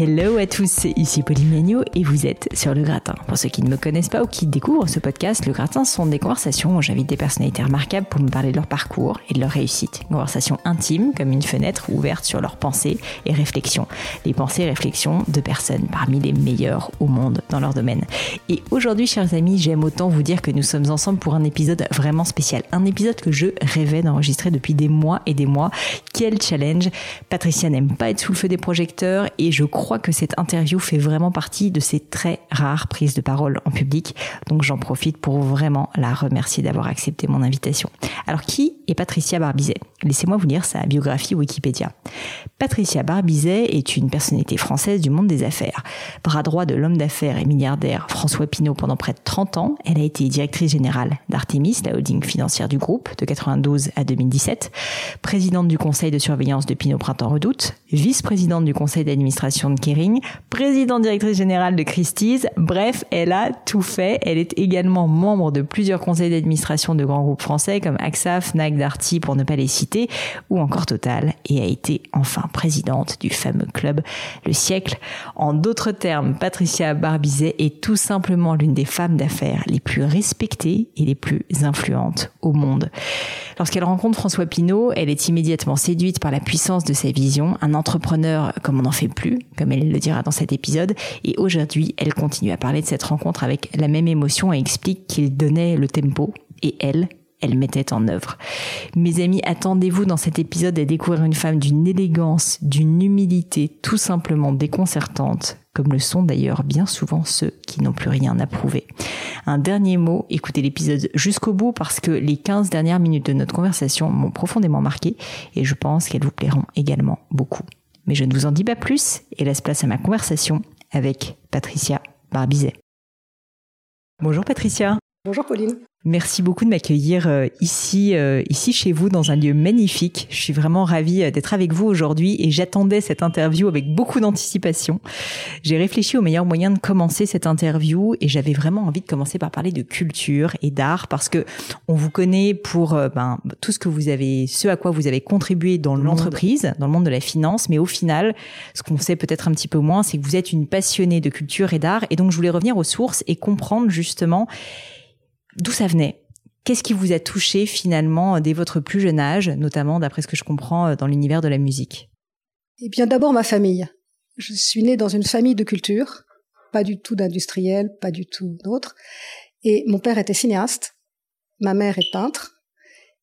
Hello à tous, c'est ici Pauline Agneau et vous êtes sur Le Gratin. Pour ceux qui ne me connaissent pas ou qui découvrent ce podcast, Le Gratin sont des conversations où j'invite des personnalités remarquables pour me parler de leur parcours et de leur réussite. Une conversation intime comme une fenêtre ouverte sur leurs pensées et réflexions. Les pensées et réflexions de personnes parmi les meilleures au monde dans leur domaine. Et aujourd'hui, chers amis, j'aime autant vous dire que nous sommes ensemble pour un épisode vraiment spécial. Un épisode que je rêvais d'enregistrer depuis des mois et des mois. Quel challenge Patricia n'aime pas être sous le feu des projecteurs et je crois crois que cette interview fait vraiment partie de ces très rares prises de parole en public. Donc j'en profite pour vraiment la remercier d'avoir accepté mon invitation. Alors qui est Patricia Barbizet Laissez-moi vous lire sa biographie Wikipédia. Patricia Barbizet est une personnalité française du monde des affaires. Bras droit de l'homme d'affaires et milliardaire François Pinault pendant près de 30 ans, elle a été directrice générale d'Artemis, la holding financière du groupe, de 92 à 2017, présidente du conseil de surveillance de Pinault Printemps Redoute, vice-présidente du conseil d'administration de Kering, présidente directrice générale de Christie's. Bref, elle a tout fait. Elle est également membre de plusieurs conseils d'administration de grands groupes français comme AXA, Fnac, Darty pour ne pas les citer, ou encore Total, et a été enfin présidente du fameux club Le Siècle. En d'autres termes, Patricia Barbizet est tout simplement l'une des femmes d'affaires les plus respectées et les plus influentes au monde. Lorsqu'elle rencontre François Pinault, elle est immédiatement séduite par la puissance de sa vision, un entrepreneur comme on n'en fait plus, comme elle le dira dans cet épisode. Et aujourd'hui, elle continue à parler de cette rencontre avec la même émotion et explique qu'il donnait le tempo et elle, elle mettait en œuvre. Mes amis, attendez-vous dans cet épisode à découvrir une femme d'une élégance, d'une humilité tout simplement déconcertante, comme le sont d'ailleurs bien souvent ceux qui n'ont plus rien à prouver. Un dernier mot, écoutez l'épisode jusqu'au bout parce que les 15 dernières minutes de notre conversation m'ont profondément marqué et je pense qu'elles vous plairont également beaucoup. Mais je ne vous en dis pas plus et laisse place à ma conversation avec Patricia Barbizet. Bonjour Patricia. Bonjour Pauline. Merci beaucoup de m'accueillir euh, ici, euh, ici chez vous, dans un lieu magnifique. Je suis vraiment ravie euh, d'être avec vous aujourd'hui et j'attendais cette interview avec beaucoup d'anticipation. J'ai réfléchi au meilleur moyen de commencer cette interview et j'avais vraiment envie de commencer par parler de culture et d'art parce que on vous connaît pour ben, tout ce que vous avez, ce à quoi vous avez contribué dans l'entreprise, dans le monde de la finance, mais au final, ce qu'on sait peut-être un petit peu moins, c'est que vous êtes une passionnée de culture et d'art et donc je voulais revenir aux sources et comprendre justement D'où ça venait? Qu'est-ce qui vous a touché finalement dès votre plus jeune âge, notamment d'après ce que je comprends euh, dans l'univers de la musique? Eh bien d'abord ma famille. Je suis née dans une famille de culture, pas du tout d'industriels, pas du tout d'autres. Et mon père était cinéaste, ma mère est peintre.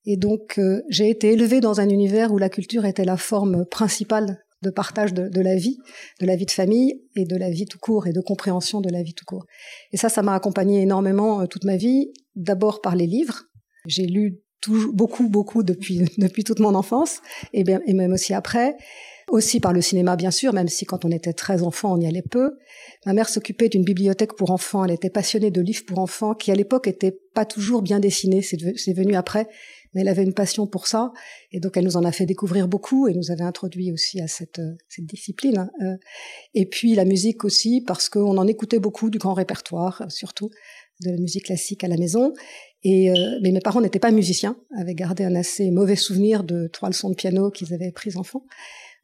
Et donc euh, j'ai été élevée dans un univers où la culture était la forme principale de partage de, la vie, de la vie de famille et de la vie tout court et de compréhension de la vie tout court. Et ça, ça m'a accompagné énormément euh, toute ma vie, d'abord par les livres. J'ai lu beaucoup, beaucoup depuis, depuis toute mon enfance et même aussi après. Aussi par le cinéma, bien sûr, même si quand on était très enfant, on y allait peu. Ma mère s'occupait d'une bibliothèque pour enfants. Elle était passionnée de livres pour enfants qui, à l'époque, n'étaient pas toujours bien dessinés. C'est venu après mais elle avait une passion pour ça, et donc elle nous en a fait découvrir beaucoup et nous avait introduit aussi à cette, euh, cette discipline. Hein, euh. Et puis la musique aussi, parce qu'on en écoutait beaucoup du grand répertoire, euh, surtout de la musique classique à la maison. Et mais mes parents n'étaient pas musiciens, avaient gardé un assez mauvais souvenir de trois leçons de piano qu'ils avaient prises enfants.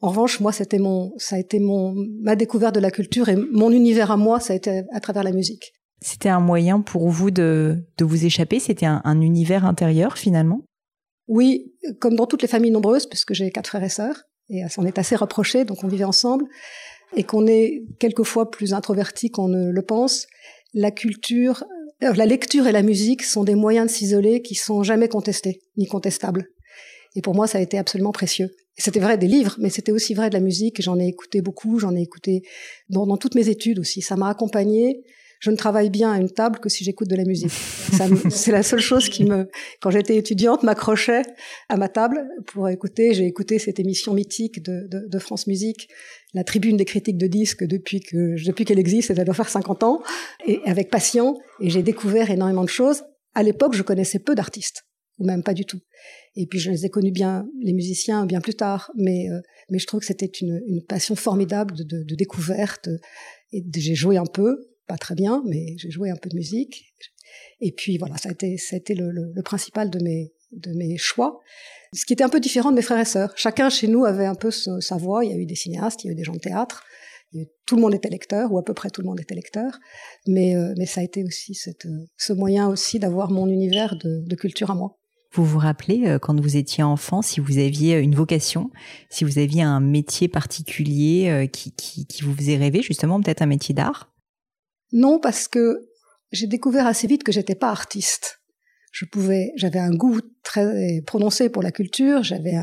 En revanche, moi, c'était mon, ça a été mon, ma découverte de la culture et mon univers à moi, ça a été à travers la musique. C'était un moyen pour vous de, de vous échapper? C'était un, univers intérieur finalement? Oui, comme dans toutes les familles nombreuses, puisque j'ai quatre frères et sœurs, et on est assez rapprochés, donc on vivait ensemble, et qu'on est quelquefois plus introverti qu'on ne le pense. La culture, euh, la lecture et la musique sont des moyens de s'isoler qui sont jamais contestés, ni contestables. Et pour moi, ça a été absolument précieux. C'était vrai des livres, mais c'était aussi vrai de la musique. J'en ai écouté beaucoup, j'en ai écouté dans, dans, toutes mes études aussi. Ça m'a accompagné. Je ne travaille bien à une table que si j'écoute de la musique. C'est la seule chose qui me, quand j'étais étudiante, m'accrochait à ma table pour écouter. J'ai écouté cette émission mythique de, France Musique, la tribune des critiques de disques depuis que depuis qu'elle existe, ça doit faire 50 ans, et avec passion. Et j'ai découvert énormément de choses. À l'époque, je connaissais peu d'artistes, ou même pas du tout. Et puis je les ai connus bien, les musiciens, bien plus tard. Mais, euh, mais je trouve que c'était une, passion formidable de, de, de découverte. Et j'ai joué un peu, pas très bien, mais j'ai joué un peu de musique. Et puis voilà, ça a été, ça a été le, principal de mes, de mes choix. Ce qui était un peu différent de mes frères et sœurs. Chacun chez nous avait un peu sa voix. Il y a eu des cinéastes, il y a eu des gens de théâtre. tout le monde était lecteur, ou à peu près tout le monde était lecteur. Mais, euh, mais ça a été aussi ce moyen aussi d'avoir mon univers de, culture à moi. Vous vous rappelez, euh, quand vous étiez enfant, si vous aviez une vocation, si vous aviez un métier particulier euh, qui, qui vous faisait rêver, justement, peut-être un métier d'art? Non, parce que j'ai découvert assez vite que j'étais pas artiste. Je pouvais, j'avais un goût très prononcé pour la culture, j'avais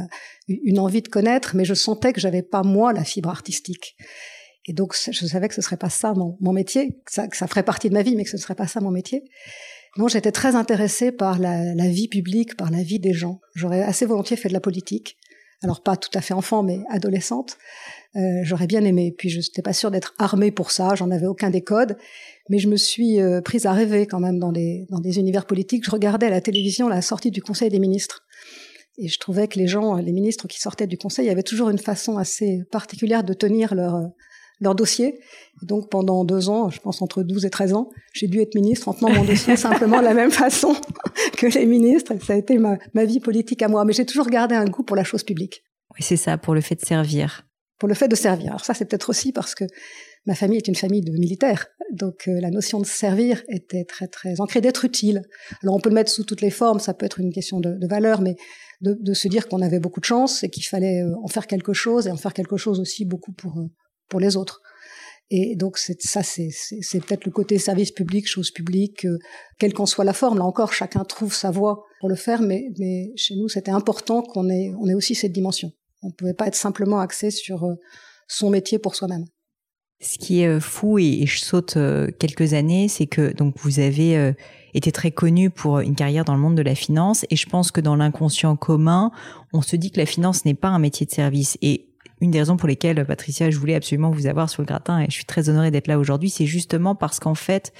une envie de connaître, mais je sentais que j'avais pas moi la fibre artistique. Et donc, je savais que ce serait pas ça mon, métier, que ça, ferait partie de ma vie, mais que ce ne serait pas ça mon métier. Non, j'étais très intéressée par la, vie publique, par la vie des gens. J'aurais assez volontiers fait de la politique. Alors pas tout à fait enfant, mais adolescente. Euh, J'aurais bien aimé. Puis je n'étais pas sûre d'être armée pour ça. J'en avais aucun des codes. Mais je me suis euh, prise à rêver quand même dans des, dans des univers politiques. Je regardais à la télévision la sortie du Conseil des ministres. Et je trouvais que les gens, les ministres qui sortaient du Conseil avaient toujours une façon assez particulière de tenir leur, leur dossier. donc pendant deux ans, je pense entre 12 et 13 ans, j'ai dû être ministre en tenant mon dossier simplement de la même façon que les ministres. Ça a été ma, ma vie politique à moi. Mais j'ai toujours gardé un goût pour la chose publique. Oui, c'est ça, pour le fait de servir. Pour le fait de servir. Alors ça, c'est peut-être aussi parce que ma famille est une famille de militaires. Donc euh, la notion de servir était très très ancrée, d'être utile. Alors on peut le mettre sous toutes les formes, ça peut être une question de, de valeur, mais de, de se dire qu'on avait beaucoup de chance et qu'il fallait euh, en faire quelque chose et en faire quelque chose aussi beaucoup pour euh, pour les autres. Et donc ça, c'est peut-être le côté service public, chose publique, euh, quelle qu'en soit la forme. Là encore, chacun trouve sa voie pour le faire, mais, mais chez nous, c'était important qu'on ait, on ait aussi cette dimension. On ne pouvait pas être simplement axé sur euh, son métier pour soi-même. Ce qui est euh, fou, et, je saute quelques années, c'est que donc vous avez été très connu pour une carrière dans le monde de la finance, et je pense que dans l'inconscient commun, on se dit que la finance n'est pas un métier de service. Et une des raisons pour lesquelles, Patricia, je voulais absolument vous avoir sur le gratin et je suis très honorée d'être là aujourd'hui, c'est justement parce qu'en fait,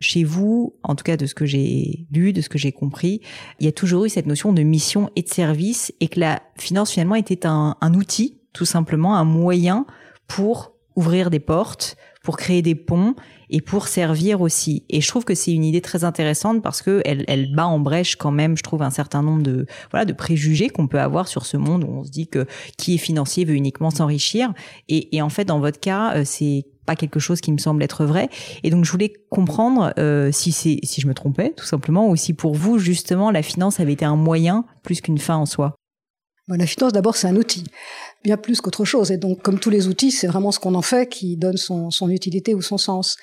chez vous, en tout cas de ce que j'ai lu, de ce que j'ai compris, il y a toujours eu cette notion de mission et de service et que la finance finalement était un, un outil, tout simplement, un moyen pour ouvrir des portes, pour créer des ponts et pour servir aussi. Et je trouve que c'est une idée très intéressante parce que elle, elle bat en brèche quand même, je trouve, un certain nombre de voilà de préjugés qu'on peut avoir sur ce monde où on se dit que qui est financier veut uniquement s'enrichir. Et, et en fait, dans votre cas, euh, c'est pas quelque chose qui me semble être vrai. Et donc, je voulais comprendre euh, si c'est si je me trompais, tout simplement, ou si pour vous justement la finance avait été un moyen plus qu'une fin en soi. La finance, d'abord, c'est un outil, bien plus qu'autre chose. Et donc, comme tous les outils, c'est vraiment ce qu'on en fait qui donne son, son, utilité ou son sens.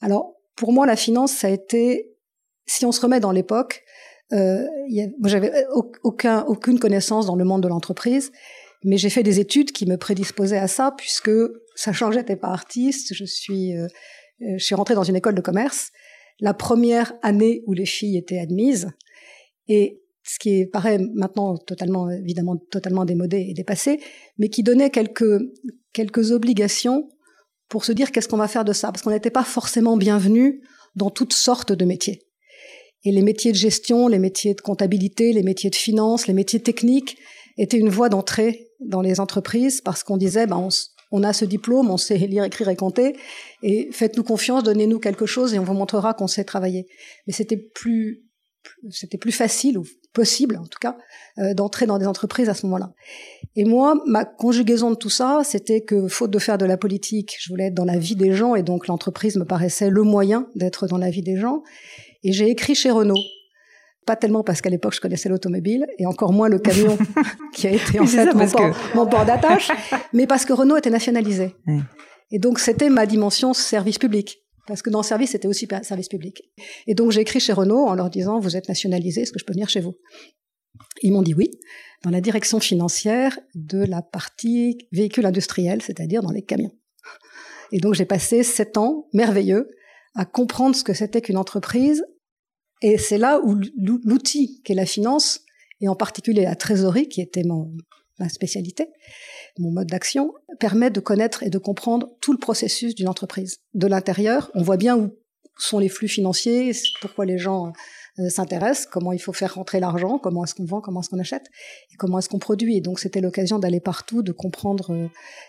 Alors, pour moi, la finance, ça a été, si on se remet dans l'époque, euh, j'avais aucun, aucune connaissance dans le monde de l'entreprise, mais j'ai fait des études qui me prédisposaient à ça, puisque, sachant que j'étais pas artiste, je suis, euh, je suis rentrée dans une école de commerce, la première année où les filles étaient admises, et ce qui paraît maintenant totalement, évidemment, totalement démodé et dépassé, mais qui donnait quelques, quelques obligations pour se dire qu'est-ce qu'on va faire de ça, parce qu'on n'était pas forcément bienvenu dans toutes sortes de métiers. Et les métiers de gestion, les métiers de comptabilité, les métiers de finance, les métiers techniques étaient une voie d'entrée dans les entreprises parce qu'on disait, ben, on, on, a ce diplôme, on sait lire, écrire et compter, et faites-nous confiance, donnez-nous quelque chose et on vous montrera qu'on sait travailler. Mais c'était plus c'était plus facile ou possible en tout cas euh, d'entrer dans des entreprises à ce moment-là. Et moi, ma conjugaison de tout ça, c'était que faute de faire de la politique, je voulais être dans la vie des gens et donc l'entreprise me paraissait le moyen d'être dans la vie des gens. Et j'ai écrit chez Renault. Pas tellement parce qu'à l'époque je connaissais l'automobile et encore moins le camion qui a été en fait mon, port, mon, port, d'attache, mais parce que Renault était nationalisé. Et donc c'était ma dimension service public. Parce que dans le service, c'était aussi service public. Et donc j'ai écrit chez Renault en leur disant, vous êtes nationalisé, est-ce que je peux venir chez vous? Ils m'ont dit oui, dans la direction financière de la partie véhicule industriel, c'est-à-dire dans les camions. Et donc j'ai passé sept ans merveilleux à comprendre ce que c'était qu'une entreprise. Et c'est là où l'outil qu'est la finance, et en particulier la trésorerie, qui était mon, ma spécialité, mon mode d'action, permet de connaître et de comprendre tout le processus d'une entreprise. De l'intérieur, on voit bien où sont les flux financiers, pourquoi les gens euh, s'intéressent, comment il faut faire rentrer l'argent, comment est-ce qu'on vend, comment est-ce qu'on achète, et comment est-ce qu'on produit. Et donc c'était l'occasion d'aller partout, de comprendre euh,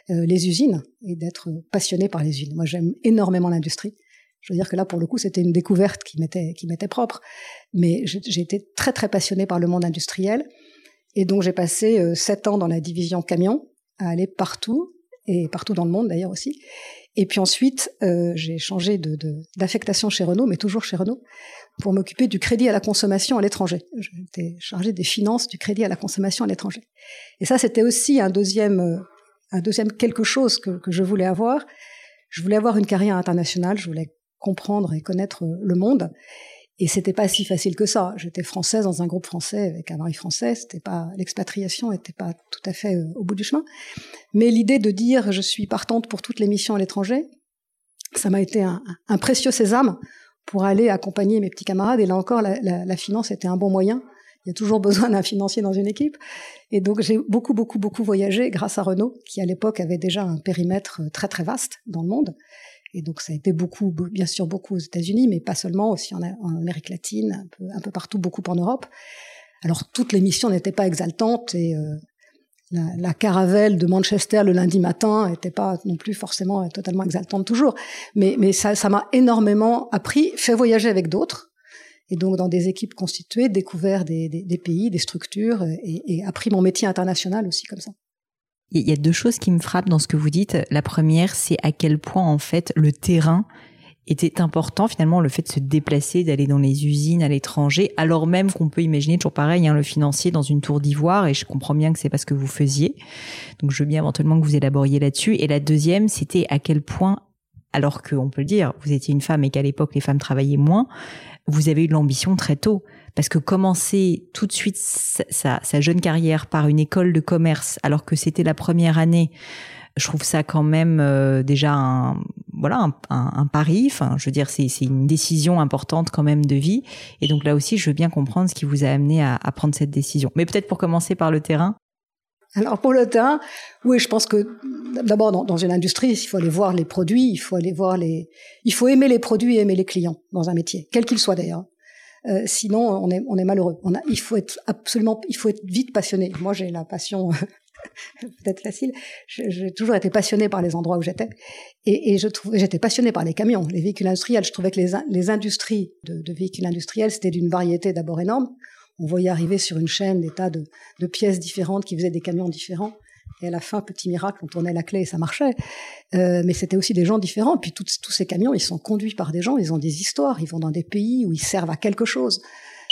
euh, les usines et d'être passionné par les usines. Moi j'aime énormément l'industrie. Je veux dire que là, pour le coup, c'était une découverte qui m'était qui m'était propre. Mais j'ai été très très passionné par le monde industriel. Et donc j'ai passé sept ans dans la division camion, à aller partout et partout dans le monde d'ailleurs aussi. Et puis ensuite, euh, j'ai changé d'affectation chez Renault, mais toujours chez Renault, pour m'occuper du crédit à la consommation à l'étranger. J'étais chargée des finances du crédit à la consommation à l'étranger. Et ça, c'était aussi un deuxième, euh, un deuxième quelque chose que, que je voulais avoir. Je voulais avoir une carrière internationale, je voulais comprendre et connaître le monde. Et c'était pas si facile que ça. J'étais française dans un groupe français avec un mari français. C'était pas l'expatriation n'était pas tout à fait euh, au bout du chemin. Mais l'idée de dire je suis partante pour toutes les missions à l'étranger, ça m'a été un, précieux sésame pour aller accompagner mes petits camarades. Et là encore, la, la, la finance était un bon moyen. Il y a toujours besoin d'un financier dans une équipe. Et donc j'ai beaucoup, beaucoup, beaucoup voyagé grâce à Renault, qui à l'époque avait déjà un périmètre très, très vaste dans le monde. Et donc ça a été beaucoup, bien sûr beaucoup aux États-Unis, mais pas seulement, aussi en, Amérique latine, un peu, partout, beaucoup en Europe. Alors toutes les missions n'étaient pas exaltantes et euh, la, caravelle de Manchester le lundi matin n'était pas non plus forcément totalement exaltante toujours. Mais, ça, m'a énormément appris, fait voyager avec d'autres. Et donc dans des équipes constituées, découvert des, pays, des structures et, et appris mon métier international aussi comme ça. Il y a deux choses qui me frappent dans ce que vous dites. La première, c'est à quel point en fait le terrain était important finalement le fait de se déplacer, d'aller dans les usines à l'étranger, alors même qu'on peut imaginer toujours pareil hein, le financier dans une tour d'ivoire et je comprends bien que c'est pas ce que vous faisiez. Donc je veux bien éventuellement que vous élaboriez là-dessus. Et la deuxième, c'était à quel point, alors qu'on peut le dire, vous étiez une femme et qu'à l'époque les femmes travaillaient moins, vous avez eu l'ambition très tôt. Parce que commencer tout de suite sa, sa, jeune carrière par une école de commerce, alors que c'était la première année, je trouve ça quand même euh, déjà un voilà un, un, pari. Enfin, je veux dire, c'est une décision importante quand même de vie. Et donc là aussi, je veux bien comprendre ce qui vous a amené à, à prendre cette décision. Mais peut-être pour commencer par le terrain. Alors pour le terrain, oui, je pense que d'abord dans, dans, une industrie, il faut aller voir les produits, il faut aller voir les, il faut aimer les produits et aimer les clients dans un métier, quel qu'il soit d'ailleurs. Euh, sinon, on est, malheureux. Il faut être absolument, il faut être vite passionné. Moi, j'ai la passion peut-être facile. J'ai toujours été passionné par les endroits où j'étais, et, je trouvais, j'étais passionné par les camions, les véhicules industriels. Je trouvais que les, industries de, véhicules industriels, c'était d'une variété d'abord énorme. On voyait arriver sur une chaîne des tas de pièces différentes qui faisaient des camions différents. Et à la fin, petit miracle, on tournait la clé et ça marchait. Euh, mais c'était aussi des gens différents. Puis tous ces camions, ils sont conduits par des gens, ils ont des histoires, ils vont dans des pays où ils servent à quelque chose.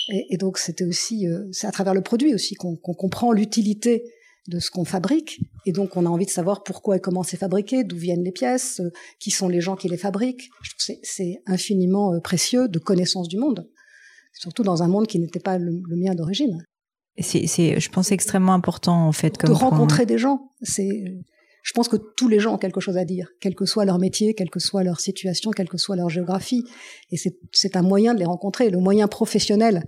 Et, donc c'était aussi, euh, c'est à travers le produit aussi qu'on qu comprend l'utilité de ce qu'on fabrique. Et donc on a envie de savoir pourquoi et comment c'est fabriqué, d'où viennent les pièces, euh, qui sont les gens qui les fabriquent. C'est infiniment euh, précieux de connaissance du monde, surtout dans un monde qui n'était pas le mien d'origine. C'est, je pense, extrêmement important en fait. Comme de rencontrer des gens. C'est, je pense que tous les gens ont quelque chose à dire, quel que soit leur métier, quelle que soit leur situation, quelle que soit leur géographie. Et c'est un moyen de les rencontrer. Le moyen professionnel,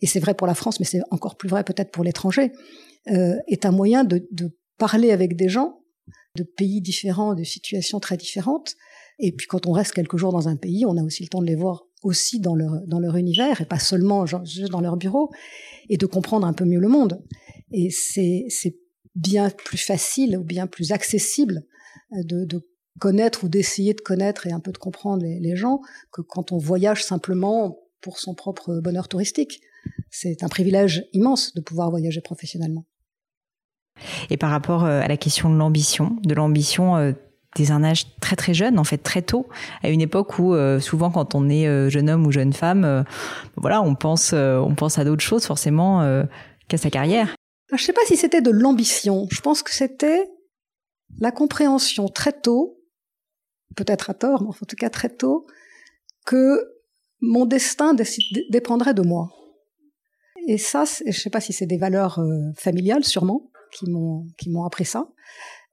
et c'est vrai pour la France, mais c'est encore plus vrai peut-être pour l'étranger, euh, est un moyen de, de parler avec des gens de pays différents, de situations très différentes. Et puis quand on reste quelques jours dans un pays, on a aussi le temps de les voir aussi dans leur, dans leur univers et pas seulement juste dans leur bureau et de comprendre un peu mieux le monde. Et c'est, c'est bien plus facile ou bien plus accessible euh, de, de connaître ou d'essayer de connaître et un peu de comprendre les, gens que quand on voyage simplement pour son propre bonheur touristique. C'est un privilège immense de pouvoir voyager professionnellement. Et par rapport à la question de l'ambition, de l'ambition dès un âge très très jeune, en fait très tôt, à une époque où souvent quand on est jeune homme ou jeune femme, voilà, on pense, on pense à d'autres choses forcément qu'à sa carrière. Je ne sais pas si c'était de l'ambition. Je pense que c'était la compréhension très tôt, peut-être à tort, mais en tout cas très tôt, que mon destin dépendrait de moi. Et ça, je ne sais pas si c'est des valeurs euh, familiales, sûrement, qui m'ont appris ça.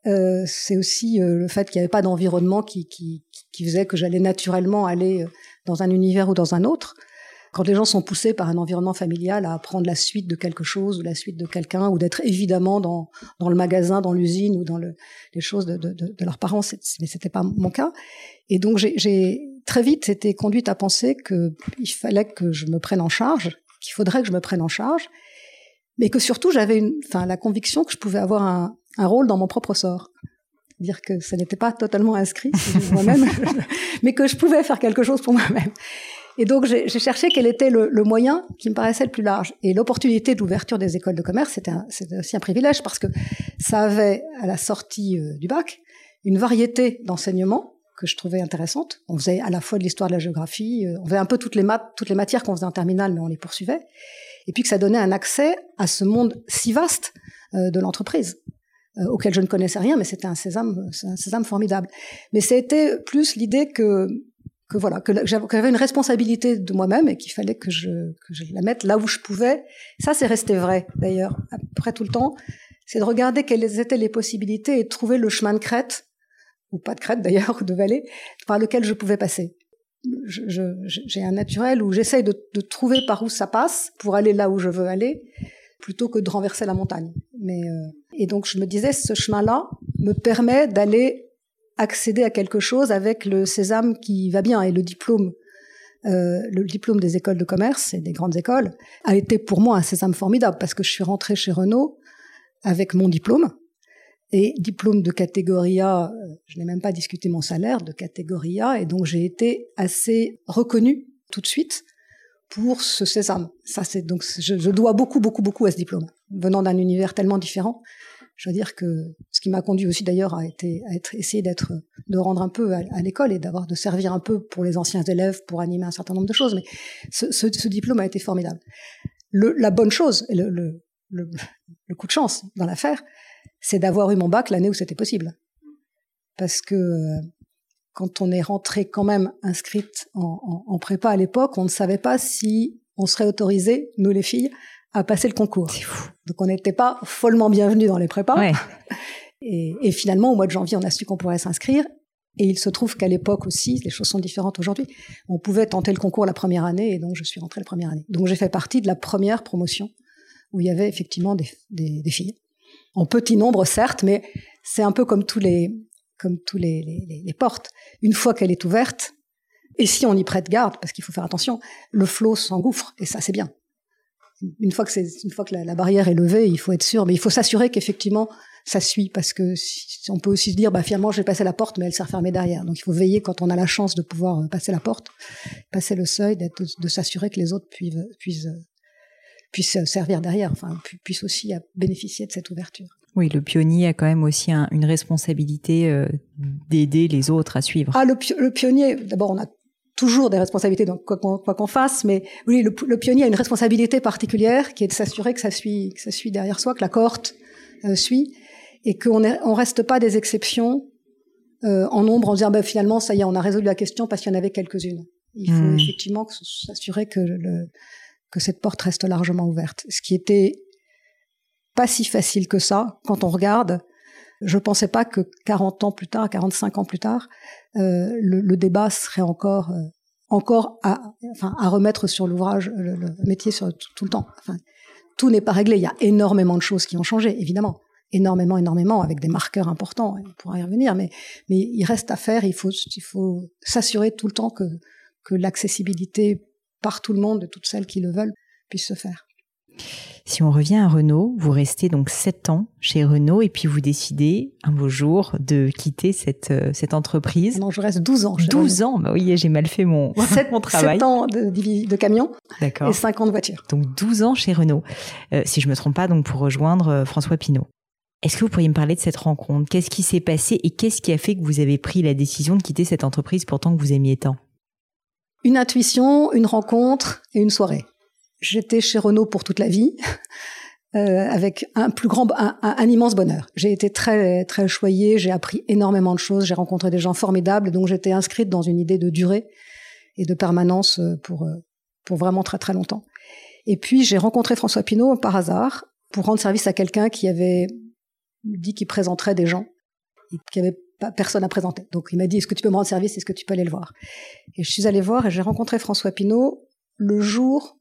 Euh, c'est aussi euh, le fait qu'il n'y avait pas d'environnement qui, qui, qui faisait que j'allais naturellement aller dans un univers ou dans un autre. Quand les gens sont poussés par un environnement familial à apprendre la suite de quelque chose ou la suite de quelqu'un, ou d'être évidemment dans, dans le magasin, dans l'usine ou dans le, les choses de, de, de, leurs parents, mais c'était pas mon cas. Et donc j'ai très vite été conduite à penser qu'il fallait que je me prenne en charge, qu'il faudrait que je me prenne en charge, mais que surtout j'avais la conviction que je pouvais avoir un, un rôle dans mon propre sort dire que ça n'était pas totalement inscrit moi-même, mais que je pouvais faire quelque chose pour moi-même. Et donc j'ai cherché quel était le, le, moyen qui me paraissait le plus large. Et l'opportunité d'ouverture des écoles de commerce, c'était aussi un privilège parce que ça avait, à la sortie euh, du bac, une variété d'enseignements que je trouvais intéressante. On faisait à la fois de l'histoire de la géographie, euh, on faisait un peu toutes les maths, toutes les matières qu'on faisait en terminale, mais on les poursuivait. Et puis que ça donnait un accès à ce monde si vaste euh, de l'entreprise auquel je ne connaissais rien, mais c'était un sésame, un formidable. Mais c'était plus l'idée que que voilà que j'avais une responsabilité de moi-même et qu'il fallait que je, la mette là où je pouvais. Ça, c'est resté vrai d'ailleurs après tout le temps. C'est de regarder quelles étaient les possibilités et de trouver le chemin de crête ou pas de crête d'ailleurs ou de vallée par lequel je pouvais passer. J'ai un naturel où j'essaye de, de, trouver par où ça passe pour aller là où je veux aller plutôt que de renverser la montagne. Mais euh, et donc je me disais ce chemin-là me permet d'aller accéder à quelque chose avec le sésame qui va bien et le diplôme. Euh, le diplôme des écoles de commerce et des grandes écoles a été pour moi un sésame formidable parce que je suis rentrée chez Renault avec mon diplôme et diplôme de catégorie A, je n'ai même pas discuté mon salaire de catégorie A et donc j'ai été assez reconnue tout de suite pour ce sésame. Ça c'est donc je, je dois beaucoup beaucoup beaucoup à ce diplôme venant d'un univers tellement différent je veux dire que ce qui m'a conduit aussi d'ailleurs à, été, à être, essayer d'être, de rendre un peu à, l'école et d'avoir, de servir un peu pour les anciens élèves, pour animer un certain nombre de choses. Mais ce, ce, ce diplôme a été formidable. Le, la bonne chose, le, le, le, le coup de chance dans l'affaire, c'est d'avoir eu mon bac l'année où c'était possible. Parce que quand on est rentré quand même inscrite en, en, en prépa à l'époque, on ne savait pas si on serait autorisé, nous les filles, à passer le concours. Donc on n'était pas follement bienvenus dans les prépas. Et, et, finalement, au mois de janvier, on a su qu'on pourrait s'inscrire. Et il se trouve qu'à l'époque aussi, les choses sont différentes aujourd'hui, on pouvait tenter le concours la première année, et donc je suis rentrée la première année. Donc j'ai fait partie de la première promotion où il y avait effectivement des, des, des filles. En petit nombre, certes, mais c'est un peu comme tous les, comme tous les, portes. Une fois qu'elle est ouverte, et si on y prête garde, parce qu'il faut faire attention, le flot s'engouffre, et ça c'est bien une fois que une fois que la, barrière est levée, il faut être sûr, mais il faut s'assurer qu'effectivement ça suit parce que on peut aussi se dire bah finalement je vais passer la porte mais elle s'est refermée derrière. Donc il faut veiller quand on a la chance de pouvoir euh, passer la porte, passer le seuil, de, de s'assurer que les autres puissent puissent puissent servir derrière, enfin puissent aussi bénéficier de cette ouverture. Oui, le pionnier a quand même aussi une responsabilité euh, d'aider les autres à suivre. Ah, le, le pionnier, d'abord, on a toujours des responsabilités, donc quoi qu'on fasse, mais oui, le, pionnier a une responsabilité particulière qui est de s'assurer que ça suit, que ça suit derrière soi, que la cohorte euh, suit, et qu'on on reste pas des exceptions euh, en nombre en disant ben, finalement ça y est, on a résolu la question parce qu'il y en avait quelques-unes. Il faut hmm. effectivement s'assurer que, le, que cette porte reste largement ouverte, ce qui était pas si facile que ça quand on regarde. Je pensais pas que 40 ans plus tard, 45 ans plus tard, euh, le, débat serait encore euh, encore à, enfin, à remettre sur l'ouvrage le, métier sur tout, le temps. Tout n'est pas réglé. Il y a énormément de choses qui ont changé, évidemment, énormément, énormément, avec des marqueurs importants. On pourra y revenir, mais mais il reste à faire. Il faut il faut s'assurer tout le temps que que l'accessibilité par tout le monde, de toutes celles qui le veulent, puisse se faire. Si on revient à Renault, vous restez donc sept ans chez Renault et puis vous décidez un beau jour de quitter cette, euh, cette entreprise. Non, je reste 12 ans. 12 ans Bah oui, j'ai mal fait mon, 7, mon travail. 7 ans de, de camion et 5 ans de voiture. Donc 12 ans chez Renault. Euh, si je me trompe pas, donc pour rejoindre euh, François Pinault. Est-ce que vous pourriez me parler de cette rencontre? Qu'est-ce qui s'est passé et qu'est-ce qui a fait que vous avez pris la décision de quitter cette entreprise pourtant que vous aimiez tant? Une intuition, une rencontre et une soirée. J'étais chez Renault pour toute la vie, euh, avec un plus grand, un, immense bonheur. J'ai été très très choyée, j'ai appris énormément de choses, j'ai rencontré des gens formidables, donc j'étais inscrite dans une idée de durée et de permanence euh, pour euh, pour vraiment très très longtemps. Et puis j'ai rencontré François Pinault par hasard pour rendre service à quelqu'un qui avait dit qu'il présenterait des gens et qu'il n'y avait personne à présenter. Donc il m'a dit est-ce que tu peux me rendre service, est-ce que tu peux aller le voir Et je suis allée voir et j'ai rencontré François Pinault le jour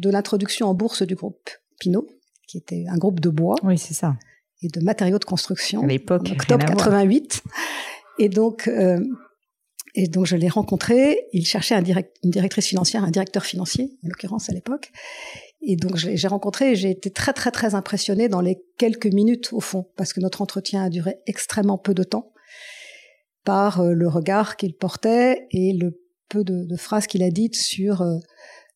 de l'introduction en bourse du groupe Pinault, qui était un groupe de bois. Oui, c'est ça. Et de matériaux de construction. À l'époque. En octobre 88. Et donc, euh, et donc je l'ai rencontré. Il cherchait un direct, une directrice financière, un directeur financier, en l'occurrence à l'époque. Et donc j'ai rencontré et j'ai été très très très impressionnée dans les quelques minutes au fond, parce que notre entretien a duré extrêmement peu de temps, par euh, le regard qu'il portait et le peu de, phrases qu'il a dites sur euh,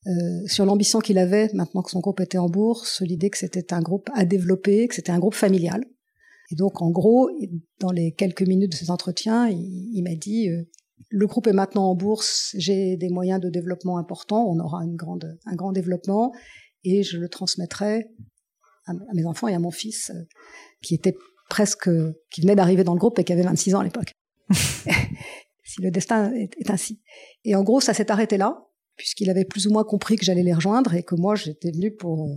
euh, sur l'ambition qu'il avait maintenant que son groupe était en bourse, l'idée que c'était un groupe à développer, que c'était un groupe familial. Et donc en gros, dans les quelques minutes de ces entretiens, il, m'a dit le groupe est maintenant en bourse, j'ai des moyens de développement importants, on aura une grande, un grand développement, et je le transmettrai à, mes enfants et à mon fils, euh, qui était presque, qui venait d'arriver dans le groupe et qui avait 26 ans à l'époque. si le destin est, ainsi. Et en gros, ça s'est arrêté là, puisqu'il avait plus ou moins compris que j'allais les rejoindre et que moi, j'étais venu pour euh,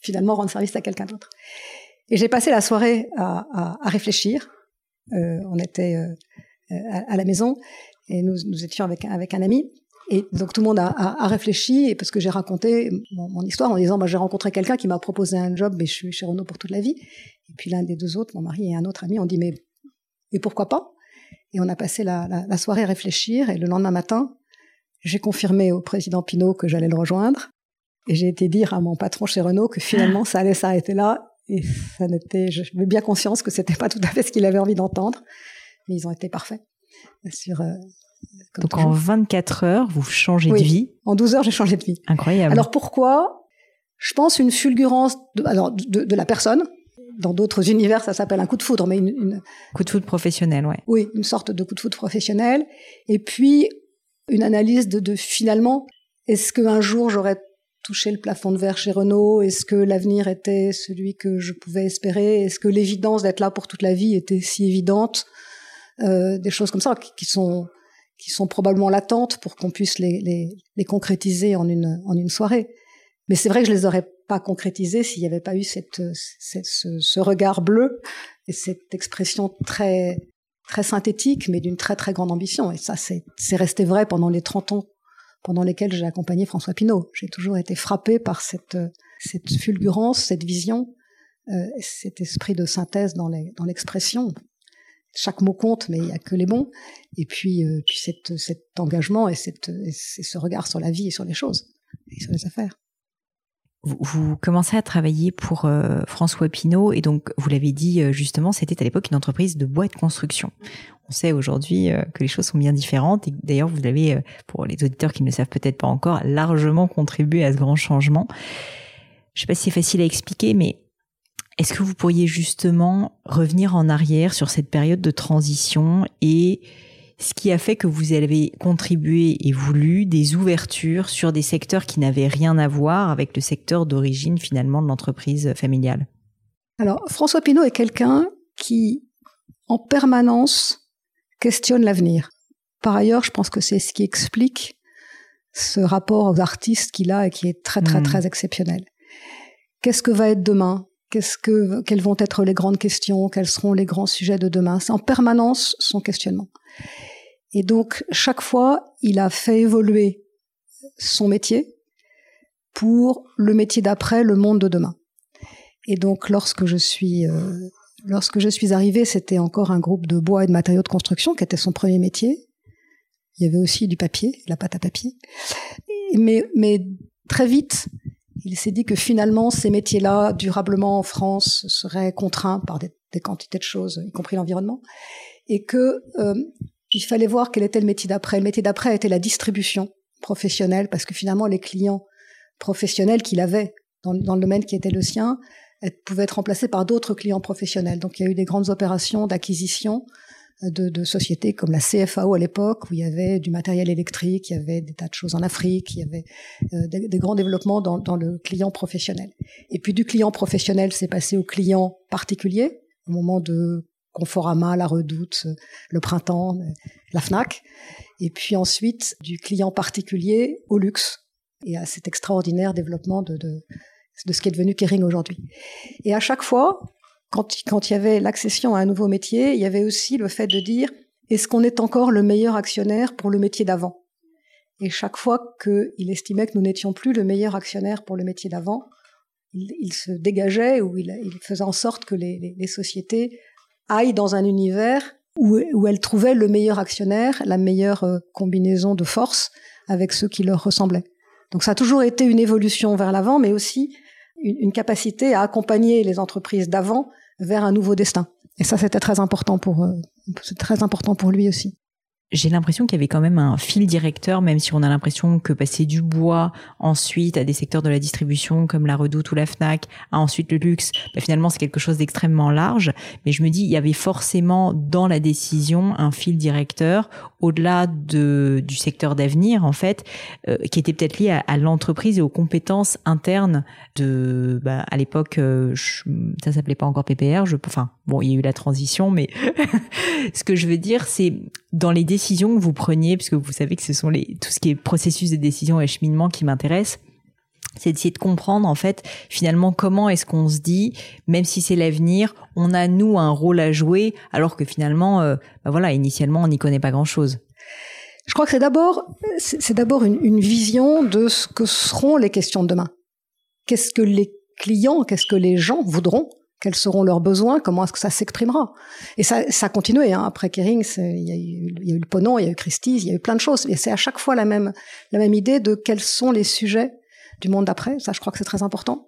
finalement rendre service à quelqu'un d'autre. Et j'ai passé la soirée à, réfléchir. Euh, on était à, la maison et nous, étions avec, un ami. Et donc tout le monde a, réfléchi, et parce que j'ai raconté mon, histoire en disant, bah, j'ai rencontré quelqu'un qui m'a proposé un job, mais je suis chez Renault pour toute la vie. Et puis l'un des deux autres, mon mari et un autre ami, ont dit, mais et pourquoi pas? Et on a passé la, soirée à réfléchir, et le lendemain matin, j'ai confirmé au président Pinault que j'allais le rejoindre, et j'ai été dire à mon patron chez Renault que finalement ça allait s'arrêter là, et ça n'était, j'avais bien conscience que c'était pas tout à fait ce qu'il avait envie d'entendre, mais ils ont été parfaits sur euh, donc en 24 heures, vous changez de vie. En 12 heures, j'ai changé de vie. Incroyable. Alors pourquoi? Je pense une fulgurance de, alors, de, la personne. Dans d'autres univers, ça s'appelle un coup de foudre, mais une, coup de foudre professionnel, ouais. Oui, une sorte de coup de foudre professionnel. Et puis une analyse de, de finalement, est-ce qu'un jour j'aurais touché le plafond de verre chez Renault? Est-ce que l'avenir était celui que je pouvais espérer? Est-ce que l'évidence d'être là pour toute la vie était si évidente? Euh, Des choses comme ça qui sont qui sont probablement latentes pour qu'on puisse les, les, les, concrétiser en une, en une soirée. Mais c'est vrai que je les aurais pas concrétisées s'il n'y avait pas eu cette, ce, ce, regard bleu et cette expression très, très synthétique, mais d'une très très grande ambition. Et ça, c'est resté vrai pendant les 30 ans pendant lesquels j'ai accompagné François Pinault. J'ai toujours été frappé par cette, cette fulgurance, cette vision, euh, cet esprit de synthèse dans l'expression chaque mot compte, mais il n'y a que les bons. Et puis, euh, puis cet engagement et, cette, ce regard sur la vie et sur les choses et sur les affaires. Vous, commencez à travailler pour euh, François Pinault et donc vous l'avez dit euh, justement, c'était à l'époque une entreprise de bois de construction. On sait aujourd'hui que les choses sont bien différentes et d'ailleurs vous avez, pour les auditeurs qui ne le savent peut-être pas encore, largement contribué à ce grand changement. Je ne sais pas si c'est facile à expliquer, mais est-ce que vous pourriez justement revenir en arrière sur cette période de transition et ce qui a fait que vous avez contribué et voulu des ouvertures sur des secteurs qui n'avaient rien à voir avec le secteur d'origine finalement de l'entreprise familiale Alors François Pinault est quelqu'un qui en permanence questionne l'avenir. Par ailleurs, je pense que c'est ce qui explique ce rapport aux artistes qu'il a et qui est très très hmm. très exceptionnel. Qu'est-ce que va être demain? Qu'est-ce que, quelles vont être les grandes questions? Quels seront les grands sujets de demain? C'est en permanence son questionnement. Et donc, chaque fois, il a fait évoluer son métier pour le métier d'après, le monde de demain. Et donc, lorsque je suis, euh, lorsque je suis arrivée, c'était encore un groupe de bois et de matériaux de construction qui était son premier métier. Il y avait aussi du papier, la pâte à papier. Mais, mais très vite, il s'est dit que finalement ces métiers-là, durablement en France, seraient contraints par des, quantités de choses, y compris l'environnement, et que euh, il fallait voir quel était le métier d'après. Le métier d'après était la distribution professionnelle, parce que finalement les clients professionnels qu'il avait dans, dans, le domaine qui était le sien pouvaient être remplacés par d'autres clients professionnels. Donc il y a eu des grandes opérations d'acquisition de, de, sociétés comme la CFAO à l'époque, où il y avait du matériel électrique, il y avait des tas de choses en Afrique, il y avait euh, des, grands développements dans, dans, le client professionnel. Et puis du client professionnel, c'est passé au client particulier, au moment de Conforama, La Redoute, le Printemps, la FNAC. Et puis ensuite, du client particulier au luxe et à cet extraordinaire développement de, de, de ce qui est devenu Kering aujourd'hui. Et à chaque fois, quand, il y avait l'accession à un nouveau métier, il y avait aussi le fait de dire est-ce qu'on est encore le meilleur actionnaire pour le métier d'avant? Et chaque fois qu'il estimait que nous n'étions plus le meilleur actionnaire pour le métier d'avant, il, se dégageait ou il, faisait en sorte que les, les, les sociétés aillent dans un univers où, où, elles trouvaient le meilleur actionnaire, la meilleure euh, combinaison de forces avec ceux qui leur ressemblaient. Donc ça a toujours été une évolution vers l'avant, mais aussi une, capacité à accompagner les entreprises d'avant vers un nouveau destin. Et ça, c'était très important pour, euh, très important pour lui aussi j'ai l'impression qu'il y avait quand même un fil directeur, même si on a l'impression que passer du bois ensuite à des secteurs de la distribution comme la Redoute ou la Fnac, à ensuite le luxe, bah finalement c'est quelque chose d'extrêmement large. Mais je me dis, il y avait forcément dans la décision un fil directeur au-delà de du secteur d'avenir en fait, euh, qui était peut-être lié à, l'entreprise et aux compétences internes de, bah, à l'époque, euh, ça s'appelait pas encore PPR, je, enfin bon, il y a eu la transition, mais ce que je veux dire, c'est dans les décisions que vous preniez, puisque vous savez que ce sont les, tout ce qui est processus de décision et cheminement qui m'intéresse, c'est d'essayer de comprendre en fait finalement comment est-ce qu'on se dit même si c'est l'avenir on a nous un rôle à jouer alors que finalement euh, bah voilà initialement on n'y connaît pas grand chose je crois que c'est d'abord c'est d'abord une, vision de ce que seront les questions de demain. Qu'est-ce que les clients qu'est-ce que les gens voudront quels seront leurs besoins, comment est-ce que ça s'exprimera. Et ça, ça a continué. Hein. Après Kering, il y, a eu, le Ponon, il y a eu Christie's, il y a eu plein de choses. Et c'est à chaque fois la même, la idée de quels sont les sujets du monde d'après. Ça, je crois que c'est très important.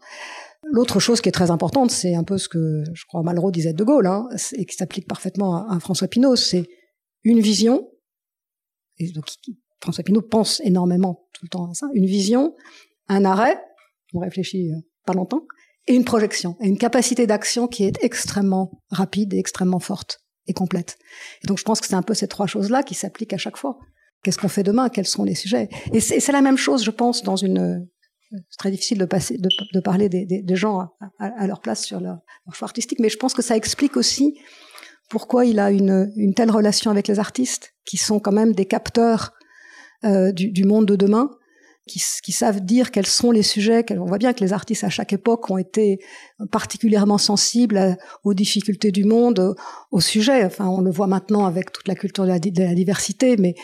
L'autre chose qui est très importante, c'est un peu ce que je crois Malraux disait de Gaulle, hein, et qui s'applique parfaitement à, François Pinault, c'est une vision. François Pinault pense énormément tout le temps à ça. Une vision, un arrêt. On réfléchit euh, pas longtemps et une projection, et une capacité d'action qui est extrêmement rapide et extrêmement forte et complète. Donc je pense que c'est un peu ces trois choses-là qui s'appliquent à chaque fois. Qu'est-ce qu'on fait demain? Quels sont les sujets? Et c'est la même chose, je pense, dans une... C'est très difficile de, passer, de, parler des, gens à, leur place sur leur, leur, artistique, mais je pense que ça explique aussi pourquoi il a une, telle relation avec les artistes, qui sont quand même des capteurs euh, du monde de demain, qui, qui, savent dire quels sont les sujets. On voit bien que les artistes à chaque époque ont été particulièrement sensibles aux difficultés du monde, aux sujets. Enfin, on le voit maintenant avec toute la culture de la, diversité, mais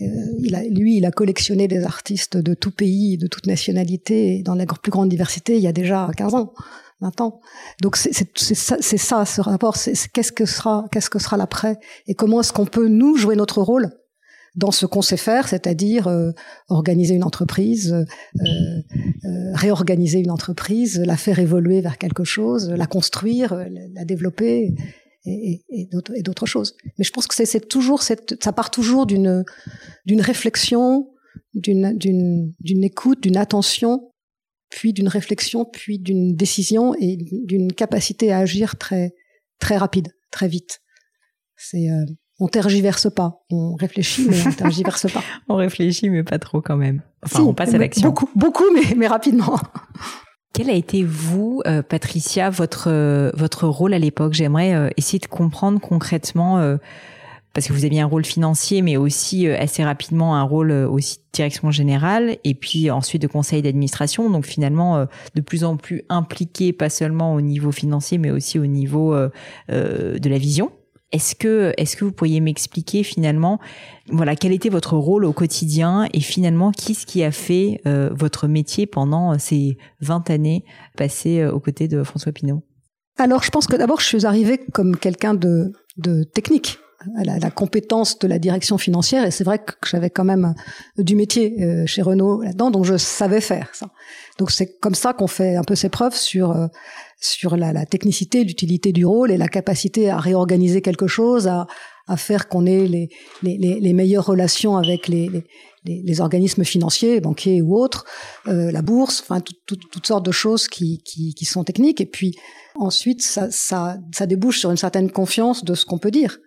euh, il a, lui, il a collectionné des artistes de tout pays, de toute nationalité, dans la plus grande diversité, il y a déjà 15 ans. 20 ans. Donc c'est ça, ça, ce rapport. Qu'est-ce que sera, qu'est-ce que sera l'après, et comment est-ce qu'on peut nous jouer notre rôle dans ce qu'on sait faire, c'est-à-dire euh, organiser une entreprise, euh, euh, réorganiser une entreprise, la faire évoluer vers quelque chose, la construire, la développer et, et, et d'autres choses. Mais je pense que c'est toujours cette, ça part toujours d'une réflexion, d'une d'une écoute, d'une attention, puis d'une réflexion, puis d'une décision et d'une capacité à agir très très rapide, très vite. C'est euh, on tergiverse pas. On réfléchit, mais on tergiverse pas. on réfléchit, mais pas trop quand même. Enfin, on passe à l'action. Beaucoup, beaucoup, mais, mais rapidement. Quel a été vous, euh, Patricia, votre euh, votre rôle à l'époque? J'aimerais euh, essayer de comprendre concrètement, parce que vous aviez un rôle financier, mais aussi assez rapidement un rôle aussi de direction générale, et puis ensuite de conseil d'administration. Donc finalement, de plus en plus impliqué, pas seulement au niveau financier, mais aussi au niveau de la vision est-ce que, est-ce que vous pourriez m'expliquer finalement, voilà, quel était votre rôle au quotidien et finalement, qu'est-ce qui a fait euh, votre métier pendant ces 20 années passées euh, aux côtés de François Pinault? Alors, je pense que d'abord, je suis arrivée comme quelqu'un de, de technique. La, la, compétence de la direction financière. Et c'est vrai que j'avais quand même du métier euh, chez Renault là-dedans, donc je savais faire ça. Donc c'est comme ça qu'on fait un peu ses preuves sur euh, sur la, la technicité, l'utilité du rôle et la capacité à réorganiser quelque chose, à, à faire qu'on ait les, les, les, meilleures relations avec les, les, organismes financiers, banquiers ou autres, euh, la bourse, enfin toutes sortes de choses qui, qui, qui, sont techniques. Et puis ensuite, ça, ça, ça débouche sur une certaine confiance de ce qu'on peut dire.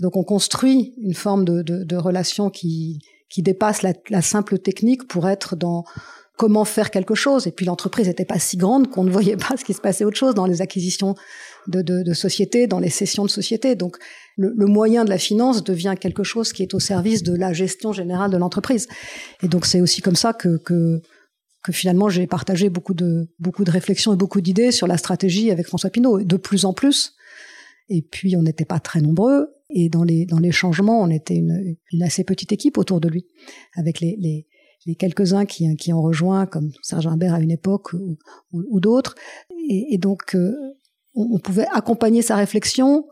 Donc on construit une forme de, de, de relation qui, qui dépasse la, la, simple technique pour être dans comment faire quelque chose. Et puis l'entreprise n'était pas si grande qu'on ne voyait pas ce qui se passait autre chose dans les acquisitions de, de, de sociétés, dans les cessions de sociétés. Donc le, le, moyen de la finance devient quelque chose qui est au service de la gestion générale de l'entreprise. Et donc c'est aussi comme ça que, que, que finalement j'ai partagé beaucoup de, beaucoup de réflexions et beaucoup d'idées sur la stratégie avec François Pinault, de plus en plus. Et puis on n'était pas très nombreux. Et dans les, dans les changements, on était une, une assez petite équipe autour de lui, avec les, les, les quelques-uns qui, qui ont rejoint, comme Serge Imbert à une époque ou, ou, d'autres. Et, et, donc, euh, on, on, pouvait accompagner sa réflexion,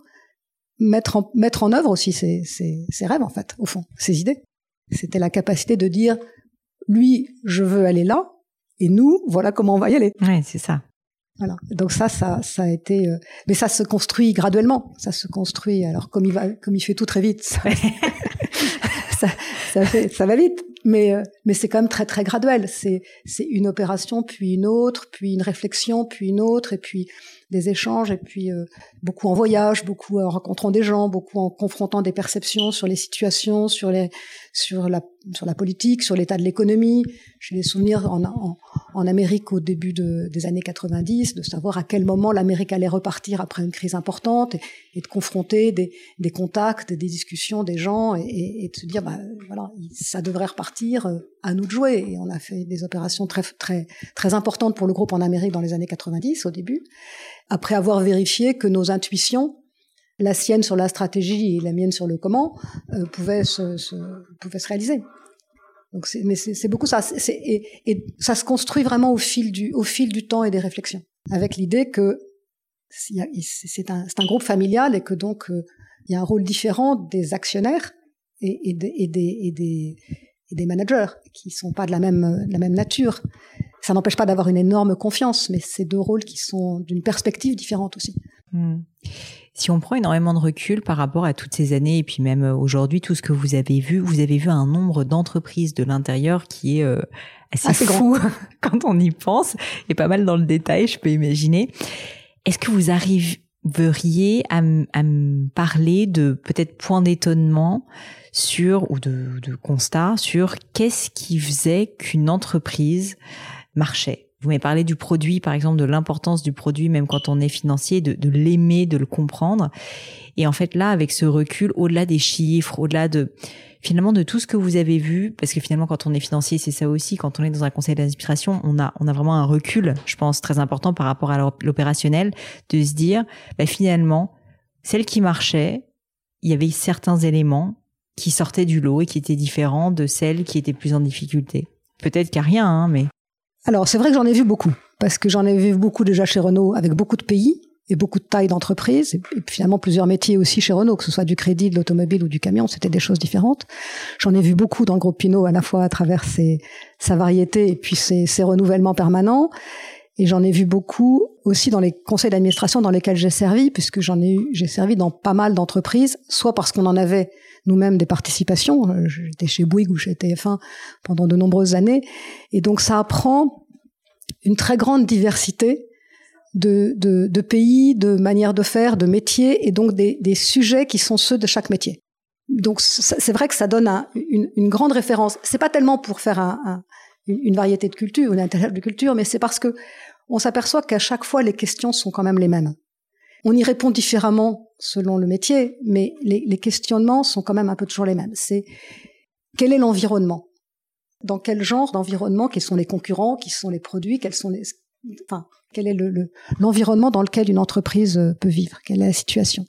mettre en, mettre en œuvre aussi ses, ses, ses rêves, en fait, au fond, ses idées. C'était la capacité de dire, lui, je veux aller là, et nous, voilà comment on va y aller. Oui, c'est ça. Voilà. Donc ça, ça, ça a été, euh... mais ça se construit graduellement. Ça se construit. Alors comme il va, comme il fait tout très vite, ça, ça, ça, fait, ça va vite. Mais, euh, mais c'est quand même très très graduel. C'est, c'est une opération, puis une autre, puis une réflexion, puis une autre, et puis des échanges et puis euh, beaucoup en voyage, beaucoup en rencontrant des gens, beaucoup en confrontant des perceptions sur les situations, sur les sur la sur la politique, sur l'état de l'économie. J'ai des souvenirs en, en, en, Amérique au début de, des années 90 de savoir à quel moment l'Amérique allait repartir après une crise importante et, et de confronter des, des, contacts, des discussions des gens et, et, de se dire bah voilà ça devrait repartir euh, à nous de jouer et on a fait des opérations très très très importantes pour le groupe en Amérique dans les années 90 au début après avoir vérifié que nos intuitions, la sienne sur la stratégie et la mienne sur le comment, euh, pouvaient, se, réaliser. Donc mais c'est beaucoup ça. Et, ça se construit vraiment au fil du, au fil du temps et des réflexions, avec l'idée que c'est un, groupe familial et que donc euh, il y a un rôle différent des actionnaires et, des, managers qui sont pas de la même nature. Ça n'empêche pas d'avoir une énorme confiance, mais c'est deux rôles qui sont d'une perspective différente aussi. Hmm. Si on prend énormément de recul par rapport à toutes ces années et puis même euh, aujourd'hui, tout ce que vous avez vu, vous avez vu un nombre d'entreprises de l'intérieur qui est euh, assez, assez fou quand on y pense et pas mal dans le détail, je peux imaginer. Est-ce que vous arriveriez à, à me parler de peut-être points d'étonnement sur ou de, de constat sur qu'est-ce qui faisait qu'une entreprise marchait. Vous m'avez parlé du produit, par exemple, de l'importance du produit, même quand on est financier, de, de l'aimer, de le comprendre. Et en fait, là, avec ce recul, au-delà des chiffres, au-delà de finalement de tout ce que vous avez vu, parce que finalement, quand on est financier, c'est ça aussi. Quand on est dans un conseil d'administration, on a on a vraiment un recul, je pense, très important par rapport à l'opérationnel, de se dire, bah, finalement, celle qui marchait, il y avait certains éléments qui sortaient du lot et qui étaient différents de celles qui étaient plus en difficulté. Peut-être a rien, hein, mais alors c'est vrai que j'en ai vu beaucoup, parce que j'en ai vu beaucoup déjà chez Renault avec beaucoup de pays et beaucoup de tailles d'entreprise, et, finalement plusieurs métiers aussi chez Renault, que ce soit du crédit, de l'automobile ou du camion, c'était des choses différentes. J'en ai vu beaucoup dans le groupe Pinot, à la fois à travers ses, sa variété et puis ses, ses renouvellements permanents. Et j'en ai vu beaucoup aussi dans les conseils d'administration dans lesquels j'ai servi, puisque j'en ai eu, j'ai servi dans pas mal d'entreprises, soit parce qu'on en avait nous-mêmes des participations. Euh, j'étais chez Bouygues ou chez TF1 pendant de nombreuses années. Et donc ça apprend une très grande diversité de, de, de pays, de manières de faire, de métiers, et donc des, des, sujets qui sont ceux de chaque métier. Donc c'est vrai que ça donne un, une, une, grande référence. C'est pas tellement pour faire un, un, une variété de culture, une intérêt de culture, mais c'est parce que on s'aperçoit qu'à chaque fois les questions sont quand même les mêmes. On y répond différemment selon le métier, mais les, questionnements sont quand même un peu toujours les mêmes. C'est quel est l'environnement? Dans quel genre d'environnement? Quels sont les concurrents? Qui sont les produits? Quel est l'environnement le, dans lequel une entreprise euh, peut vivre? Quelle est la situation?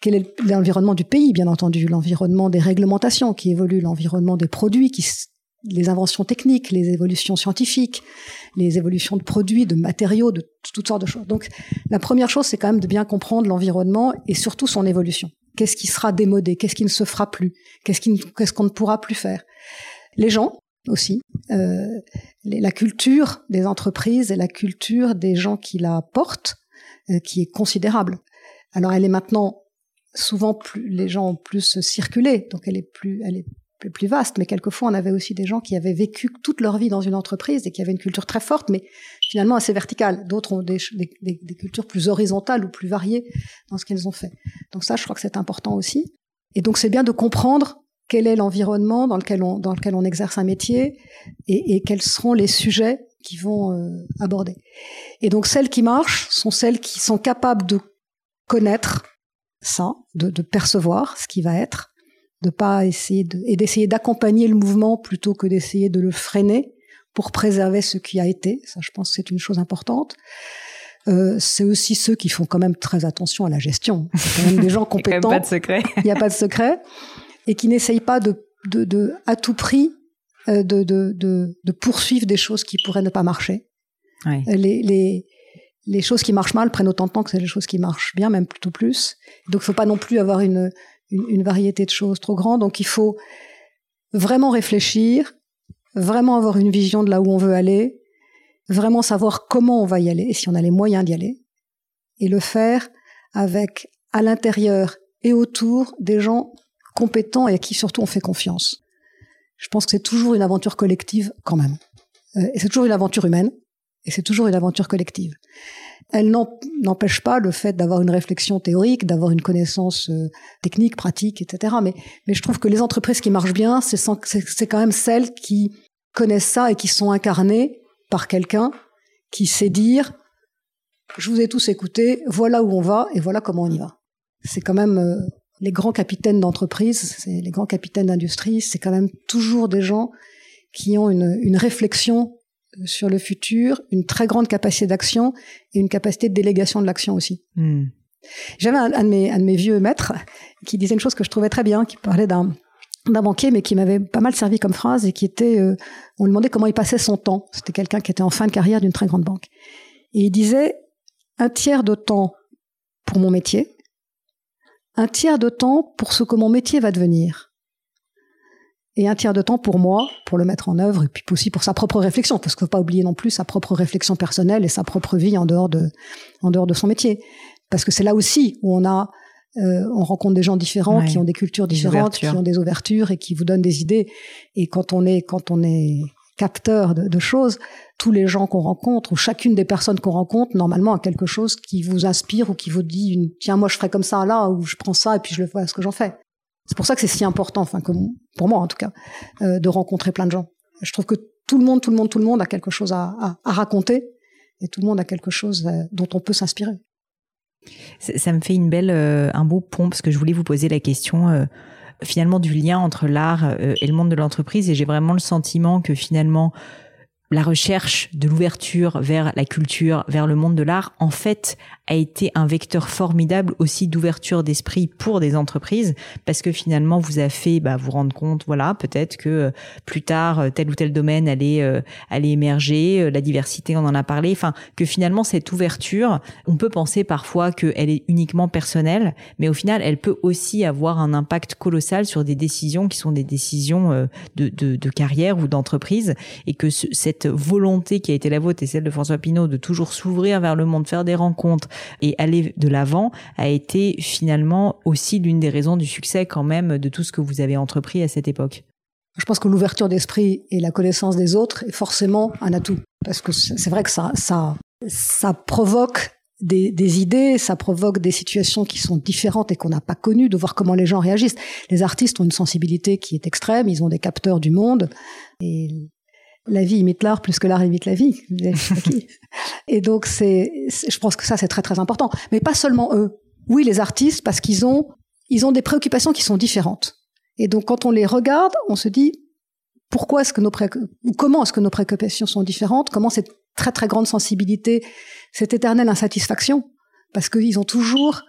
Quel est l'environnement du pays, bien entendu, l'environnement des réglementations qui évoluent, l'environnement des produits qui les inventions techniques, les évolutions scientifiques, les évolutions de produits, de matériaux, de toutes sortes de choses. Donc la première chose, c'est quand même de bien comprendre l'environnement et surtout son évolution. Qu'est-ce qui sera démodé? Qu'est-ce qui ne se fera plus? Qu'est-ce qu'on ne pourra plus faire? Les gens aussi, euh, la culture des entreprises et la culture des gens qui la portent, euh, qui est considérable. Alors elle est maintenant souvent plus, les gens ont plus circulé, donc elle est plus, elle est plus vaste, mais quelquefois on avait aussi des gens qui avaient vécu toute leur vie dans une entreprise et qui avaient une culture très forte, mais finalement assez verticale. D'autres ont des, des, cultures plus horizontales ou plus variées dans ce qu'elles ont fait. Donc ça, je crois que c'est important aussi. Et donc c'est bien de comprendre quel est l'environnement dans lequel on dans lequel on exerce un métier et, et quels seront les sujets qui vont euh, aborder. Et donc celles qui marchent sont celles qui sont capables de connaître ça, de, de percevoir ce qui va être, de pas essayer de, et d'essayer d'accompagner le mouvement plutôt que d'essayer de le freiner pour préserver ce qui a été. Ça, je pense que c'est une chose importante. Euh, c'est aussi ceux qui font quand même très attention à la gestion. C'est quand même des gens compétents. Il n'y a pas de secret. Il n'y a pas de secret. Et qui n'essayent pas de, de, de, à tout prix, euh, de, de, de, de, poursuivre des choses qui pourraient ne pas marcher. Ouais. Les, les, les choses qui marchent mal prennent autant de temps que c'est les choses qui marchent bien, même plutôt plus. Donc, il faut pas non plus avoir une, une, variété de choses trop grande. Donc il faut vraiment réfléchir, vraiment avoir une vision de là où on veut aller, vraiment savoir comment on va y aller et si on a les moyens d'y aller, et le faire avec à l'intérieur et autour des gens compétents et à qui surtout on fait confiance. Je pense que c'est toujours une aventure collective quand même. Euh, et c'est toujours une aventure humaine, et c'est toujours une aventure collective elle n'empêche pas le fait d'avoir une réflexion théorique, d'avoir une connaissance euh, technique, pratique, etc. Mais, je trouve que les entreprises qui marchent bien, c'est quand même celles qui connaissent ça et qui sont incarnées par quelqu'un qui sait dire je vous ai tous écouté, voilà où on va et voilà comment on y va. C'est quand même euh, les grands capitaines d'entreprise, les grands capitaines d'industrie, c'est quand même toujours des gens qui ont une réflexion sur le futur, une très grande capacité d'action et une capacité de délégation de l'action aussi. Hmm. J'avais un, de mes, un de mes vieux maîtres qui disait une chose que je trouvais très bien, qui parlait d'un d'un banquier, mais qui m'avait pas mal servi comme phrase et qui était, euh, on lui demandait comment il passait son temps. C'était quelqu'un qui était en fin de carrière d'une très grande banque. Et il disait un tiers de temps pour mon métier, un tiers de temps pour ce que mon métier va devenir et un tiers de temps pour moi, pour le mettre en œuvre, et puis aussi pour sa propre réflexion, parce qu'il ne faut pas oublier non plus sa propre réflexion personnelle et sa propre vie en dehors de, en dehors de son métier. Parce que c'est là aussi où on a, euh, on rencontre des gens différents, qui ont des cultures différentes, qui ont des ouvertures et qui vous donnent des idées. Et quand on est, quand on est capteur de, de choses, tous les gens qu'on rencontre, ou chacune des personnes qu'on rencontre, normalement a quelque chose qui vous inspire ou qui vous dit, une, tiens, moi je ferais comme ça là, ou je prends ça et puis je le vois ce que j'en fais. C'est pour ça que c'est si important, enfin pour moi en tout cas, euh, de rencontrer plein de gens. Je trouve que tout le monde, tout le monde, tout le monde a quelque chose à, à, raconter et tout le monde a quelque chose euh, dont on peut s'inspirer. Ça me fait une belle, euh, un beau pont parce que je voulais vous poser la question euh, finalement du lien entre l'art euh, et le monde de l'entreprise et j'ai vraiment le sentiment que finalement la recherche de l'ouverture vers la culture, vers le monde de l'art, en fait, a été un vecteur formidable aussi d'ouverture d'esprit pour des entreprises, parce que finalement, vous a fait bah, vous rendre compte, voilà, peut-être que euh, plus tard, euh, tel ou tel domaine allait, euh, allait émerger, la diversité, on en a parlé, enfin, que finalement, cette ouverture, on peut penser parfois qu'elle est uniquement personnelle, mais au final, elle peut aussi avoir un impact colossal sur des décisions qui sont des décisions de, de, de carrière ou d'entreprise, et que ce, cette volonté qui a été la vôtre et celle de François Pinault de toujours s'ouvrir vers le monde, faire des rencontres et aller de l'avant a été finalement aussi l'une des raisons du succès quand même de tout ce que vous avez entrepris à cette époque. Je pense que l'ouverture d'esprit et la connaissance des autres est forcément un atout. Parce que c'est vrai que ça, ça, provoque des, des, idées, ça provoque des situations qui sont différentes et qu'on n'a pas connues, de voir comment les gens réagissent. Les artistes ont une sensibilité qui est extrême, ils ont des capteurs du monde, et la vie imite l'art plus que l'art imite la vie. et donc c'est, je pense que ça c'est très très important. Mais pas seulement eux. Oui, les artistes parce qu'ils ont ils ont des préoccupations qui sont différentes. Et donc quand on les regarde, on se dit pourquoi est-ce que nos ou comment est-ce que nos préoccupations sont différentes? Comment cette très très grande sensibilité, cette éternelle insatisfaction? Parce qu'ils ont toujours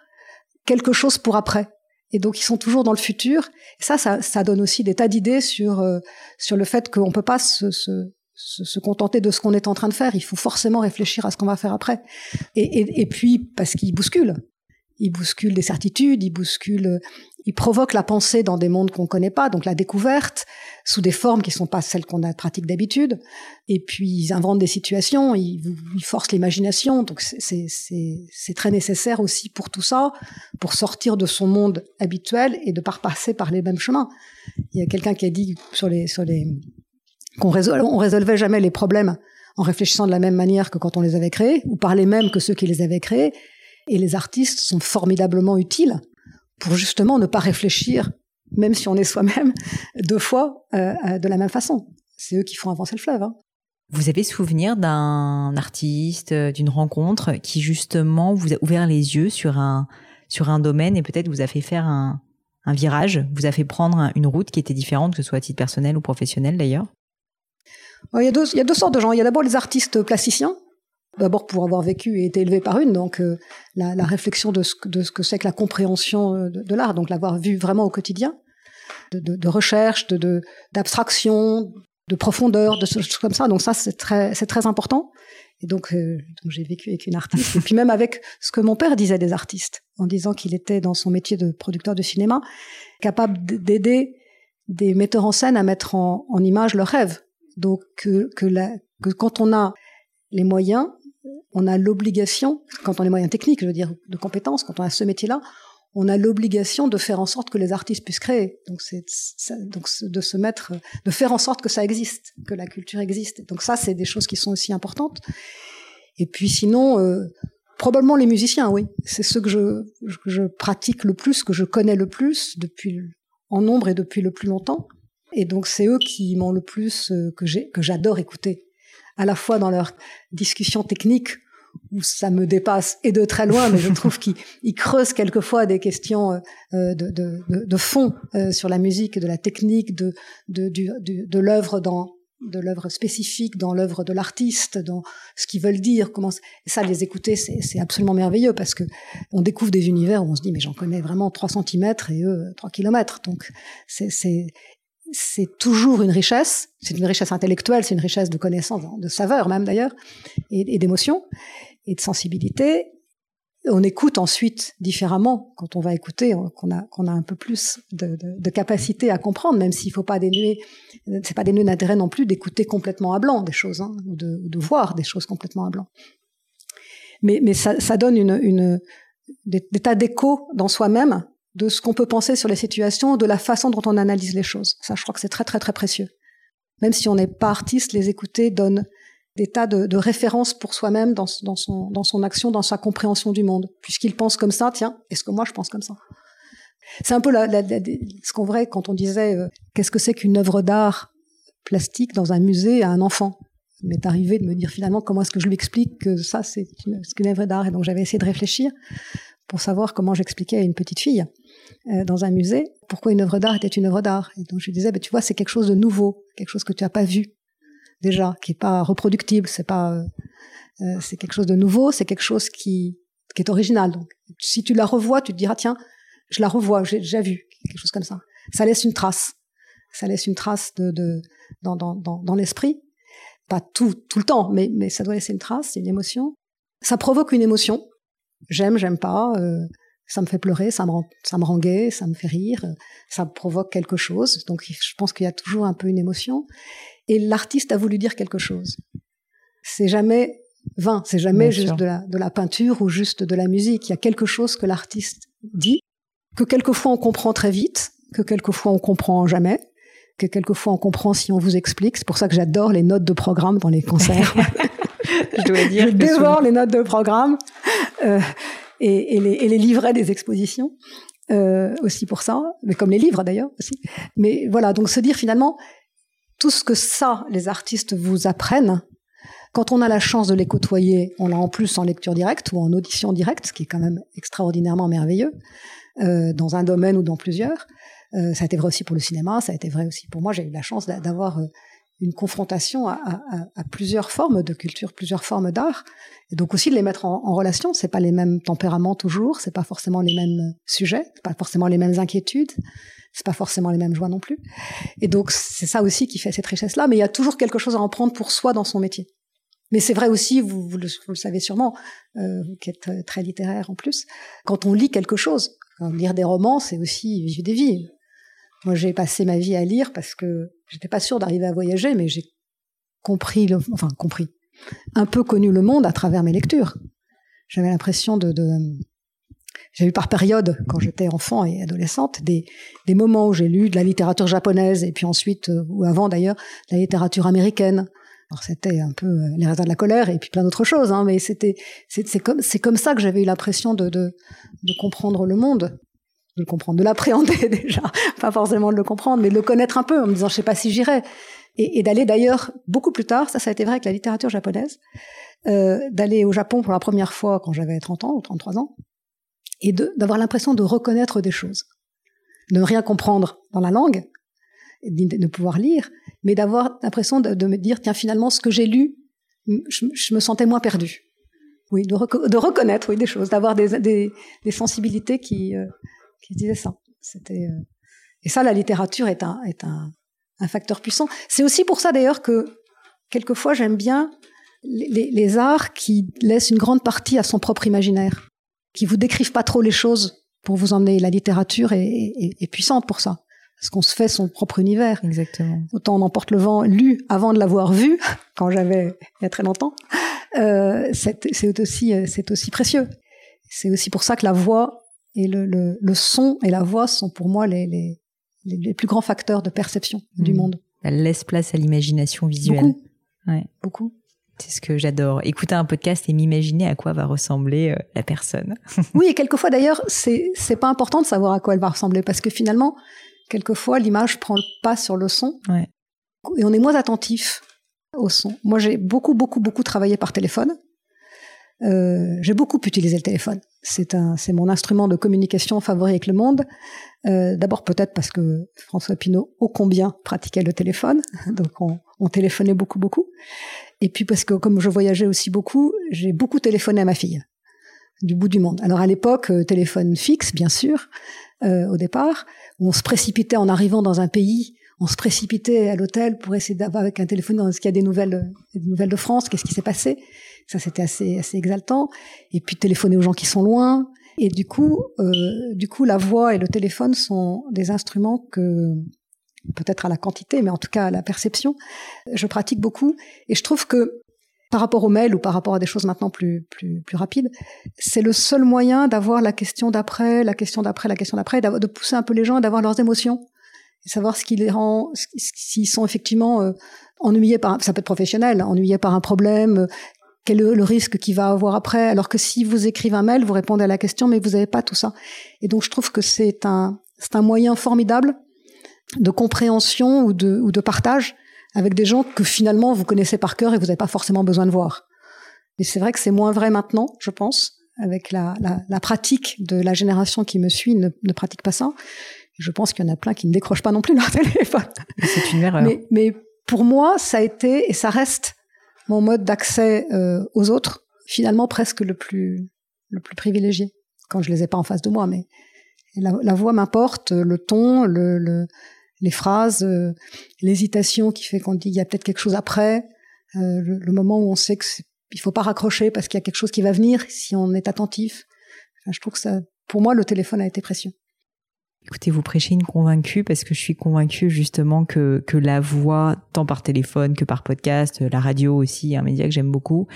quelque chose pour après et donc ils sont toujours dans le futur. Ça, ça, ça donne aussi des tas d'idées sur euh, sur le fait qu'on peut pas se, se, se, contenter de ce qu'on est en train de faire. Il faut forcément réfléchir à ce qu'on va faire après. Et, et, et puis parce qu'ils bousculent, il bouscule des certitudes, il bouscule, il provoque la pensée dans des mondes qu'on connaît pas, donc la découverte sous des formes qui sont pas celles qu'on a pratique d'habitude. Et puis ils inventent des situations, ils, forcent l'imagination, donc c'est très nécessaire aussi pour tout ça, pour sortir de son monde habituel et de pas repasser par les mêmes chemins. Il y a quelqu'un qui a dit sur les sur les qu'on résolvait jamais les problèmes en réfléchissant de la même manière que quand on les avait créés, ou par les mêmes que ceux qui les avaient créés. Et les artistes sont formidablement utiles pour justement ne pas réfléchir, même si on est soi-même, deux fois euh, euh, de la même façon. C'est eux qui font avancer le fleuve. Hein. Vous avez souvenir d'un artiste, euh, d'une rencontre qui justement vous a ouvert les yeux sur un sur un domaine et peut-être vous a fait faire un, un virage, vous a fait prendre une route qui était différente, que ce soit à titre personnel ou professionnel d'ailleurs? Il y, a deux, il y a deux sortes de gens. Il y a d'abord les artistes plasticiens, d'abord pour avoir vécu et été élevé par une, donc euh, la, réflexion de ce, que c'est que la compréhension euh, de, l'art, donc l'avoir vu vraiment au quotidien, de, de, de recherche, d'abstraction, de, profondeur, de choses comme ça. Donc ça, c'est très, très important. Et donc, euh, donc j'ai vécu avec une artiste, et puis même avec ce que mon père disait des artistes, en disant qu'il était dans son métier de producteur de cinéma, capable d'aider des metteurs en scène à mettre en, image leurs rêves. Donc que, que quand on a les moyens, on a l'obligation, quand on a les moyens techniques, je veux dire, de compétences, quand on a ce métier-là, on a l'obligation de faire en sorte que les artistes puissent créer. Donc c'est donc de se mettre, de faire en sorte que ça existe, que la culture existe. Donc ça, c'est des choses qui sont aussi importantes. Et puis sinon, euh, probablement les musiciens, oui, c'est ceux que je, je pratique le plus, que je connais le plus depuis en nombre et depuis le plus longtemps. Et donc c'est eux qui m'ont le plus euh, que j'ai que j'adore écouter, à la fois dans leurs discussions techniques où ça me dépasse et de très loin, mais je trouve qu'ils creusent quelquefois des questions euh, de, de, de, de, fond euh, sur la musique, de la technique, de, de, de, de l'œuvre dans de l'œuvre spécifique, dans l'œuvre de l'artiste, dans ce qu'ils veulent dire. Comment ça, les écouter, c'est absolument merveilleux parce que on découvre des univers où on se dit mais j'en connais vraiment 3 cm et eux 3 km. Donc c'est c'est toujours une richesse. C'est une richesse intellectuelle, c'est une richesse de connaissances, de saveur même d'ailleurs, et, d'émotion, et de sensibilité. On écoute ensuite différemment quand on va écouter, qu'on a, qu'on a un peu plus de, capacité à comprendre, même s'il faut pas dénuer, c'est pas dénuer d'intérêt non plus d'écouter complètement à blanc des choses, hein, ou de, voir des choses complètement à blanc. Mais, ça, donne une, des tas d'échos dans soi-même de ce qu'on peut penser sur les situations, de la façon dont on analyse les choses. Ça, je crois que c'est très très très précieux. Même si on n'est pas artiste, les écouter donne des tas de, références pour soi-même dans, son, action, dans sa compréhension du monde. Puisqu'il pense comme ça, tiens, est-ce que moi je pense comme ça? C'est un peu la, ce qu'on vrai quand on disait euh, qu'est-ce que c'est qu'une œuvre d'art plastique dans un musée à un enfant? Il m'est arrivé de me dire finalement comment est-ce que je lui explique que ça c'est une, une œuvre d'art? Et donc j'avais essayé de réfléchir pour savoir comment j'expliquais à une petite fille euh, dans un musée pourquoi une œuvre d'art était une œuvre d'art? Et donc je disais, ben, tu vois, c'est quelque chose de nouveau, quelque chose que tu n'as pas vu déjà, qui est pas reproductible, c'est pas, euh, euh, c'est quelque chose de nouveau, c'est quelque chose qui, est original. Si tu la revois, tu te diras, tiens, je la revois, j'ai déjà vu quelque chose comme ça. Ça laisse une trace, ça laisse une trace dans, l'esprit, pas tout tout le temps, mais ça doit laisser une trace, une émotion. Ça provoque une émotion. J'aime, j'aime pas. Ça me fait pleurer, ça me rend, ça me rend gai, ça me fait rire, ça provoque quelque chose. Donc je pense qu'il y a toujours un peu une émotion. Et l'artiste a voulu dire quelque chose. C'est jamais vain, c'est jamais juste de la, de la peinture ou juste de la musique. Il y a quelque chose que l'artiste dit, que quelquefois on comprend très vite, que quelquefois on comprend jamais, que quelquefois on comprend si on vous explique. C'est pour ça que j'adore les notes de programme dans les concerts. je dois dire. Je dévore les notes de programme. Euh, et, les, et les, livrets des expositions euh, aussi pour ça, mais comme les livres d'ailleurs aussi. Mais voilà, donc se dire finalement tout ce que ça, les artistes vous apprennent, quand on a la chance de les côtoyer, on l'a en plus en lecture directe ou en audition directe, ce qui est quand même extraordinairement merveilleux euh, dans un domaine ou dans plusieurs. Euh, ça a été vrai aussi pour le cinéma, ça a été vrai aussi pour moi. J'ai eu la chance d'avoir une confrontation à, à, à, plusieurs formes de culture, plusieurs formes d'art, et donc aussi de les mettre en, en relation. C'est pas les mêmes tempéraments toujours, c'est pas forcément les mêmes sujets, c'est pas forcément les mêmes inquiétudes, c'est pas forcément les mêmes joies non plus. Et donc c'est ça aussi qui fait cette richesse-là. Mais il y a toujours quelque chose à en prendre pour soi dans son métier. Mais c'est vrai aussi, vous, vous, le, savez sûrement, euh, qui êtes très littéraire en plus, quand on lit quelque chose, lire des romans, c'est aussi vivre des vies. Moi, j'ai passé ma vie à lire parce que j'étais pas sûre d'arriver à voyager, mais j'ai compris, enfin compris, un peu connu le monde à travers mes lectures. J'avais l'impression de, de j'ai eu par période, quand j'étais enfant et adolescente, des, des moments où j'ai lu de la littérature japonaise et puis ensuite, euh, ou avant d'ailleurs, la littérature américaine. Alors c'était un peu euh, les raisins de la colère et puis plein d'autres choses, hein, mais c'était c'est comme c'est comme ça que j'avais eu l'impression de, de de comprendre le monde, de le comprendre, de l'appréhender déjà, pas forcément de le comprendre, mais de le connaître un peu en me disant je sais pas si j'irai. Et, d'aller d'ailleurs beaucoup plus tard, ça ça a été vrai avec la littérature japonaise, euh, d'aller au Japon pour la première fois quand j'avais 30 ans ou 33 ans et d'avoir l'impression de reconnaître des choses, de ne rien comprendre dans la langue, de ne pouvoir lire, mais d'avoir l'impression de, me dire tiens finalement ce que j'ai lu, je, me sentais moins perdu. Oui, de, de reconnaître oui des choses, d'avoir des, des, des, sensibilités qui euh, qui disaient ça. C'était euh, et ça la littérature est un est un, un facteur puissant. C'est aussi pour ça d'ailleurs que quelquefois j'aime bien les, les, arts qui laissent une grande partie à son propre imaginaire qui vous décrivent pas trop les choses pour vous emmener. La littérature est, est, est puissante pour ça. Parce qu'on se fait son propre univers. Exactement. Autant on emporte le vent lu avant de l'avoir vu, quand j'avais il y a très longtemps. Euh, c'est aussi c'est aussi précieux. C'est aussi pour ça que la voix et le, le, le, son et la voix sont pour moi les, les, les plus grands facteurs de perception du mmh. monde. Elle laisse place à l'imagination visuelle. Beaucoup. Ouais. Beaucoup. C'est ce que j'adore. Écouter un podcast et m'imaginer à quoi va ressembler euh, la personne. oui, et quelquefois d'ailleurs, c'est c'est pas important de savoir à quoi elle va ressembler parce que finalement, quelquefois l'image prend le pas sur le son. Ouais. Et on est moins attentif au son. Moi, j'ai beaucoup beaucoup beaucoup travaillé par téléphone. Euh, j'ai beaucoup utilisé le téléphone. C'est mon instrument de communication favori avec le monde. Euh, D'abord peut-être parce que François Pinault ô combien pratiquait le téléphone, donc on, on téléphonait beaucoup beaucoup. Et puis parce que comme je voyageais aussi beaucoup, j'ai beaucoup téléphoné à ma fille du bout du monde. Alors à l'époque, euh, téléphone fixe, bien sûr, au départ, on se précipitait en arrivant dans un pays, on se précipitait à l'hôtel pour essayer d'avoir avec un téléphone, est-ce qu'il y a des nouvelles de France, qu'est-ce qui s'est passé Ça, c'était assez, exaltant. Et puis téléphoner aux gens qui sont loin. Et du coup, euh, du coup, la voix et le téléphone sont des instruments que peut-être à la quantité, mais en tout cas à la perception. Je pratique beaucoup et je trouve que par rapport au mail ou par rapport à des choses maintenant plus plus plus rapides, c'est le seul moyen d'avoir la question d'après, la question d'après, la question d'après, de pousser un peu les gens, d'avoir leurs émotions, et savoir ce qui les rend, s'ils sont effectivement euh, ennuyés par, ça peut être professionnel, ennuyés par un problème, quel est le risque qu'il va avoir après, alors que si vous écrivez un mail, vous répondez à la question, mais vous n'avez pas tout ça. Et donc je trouve que c'est un c'est un moyen formidable de compréhension ou de, ou de partage avec des gens que finalement vous connaissez par cœur et vous n'avez pas forcément besoin de voir. Et c'est vrai que c'est moins vrai maintenant, je pense, avec la, la, la, pratique de la génération qui me suit ne, ne pratique pas ça. Je pense qu'il y en a plein qui ne décrochent pas non plus leur téléphone. C'est une erreur. Mais, mais, pour moi, ça a été et ça reste mon mode d'accès euh, aux autres, finalement presque le plus le plus privilégié quand je les ai pas en face de moi. Mais la, la voix m'importe, le ton, le, le les phrases, euh, l'hésitation qui fait qu'on dit il y a peut-être quelque chose après, euh, le, moment où on sait que il faut pas raccrocher parce qu'il y a quelque chose qui va venir si on est attentif. je trouve que ça, pour moi, le téléphone a été précieux. Écoutez, vous prêchez une convaincue parce que je suis convaincue justement que, que la voix, tant par téléphone que par podcast, la radio aussi, un média que j'aime beaucoup,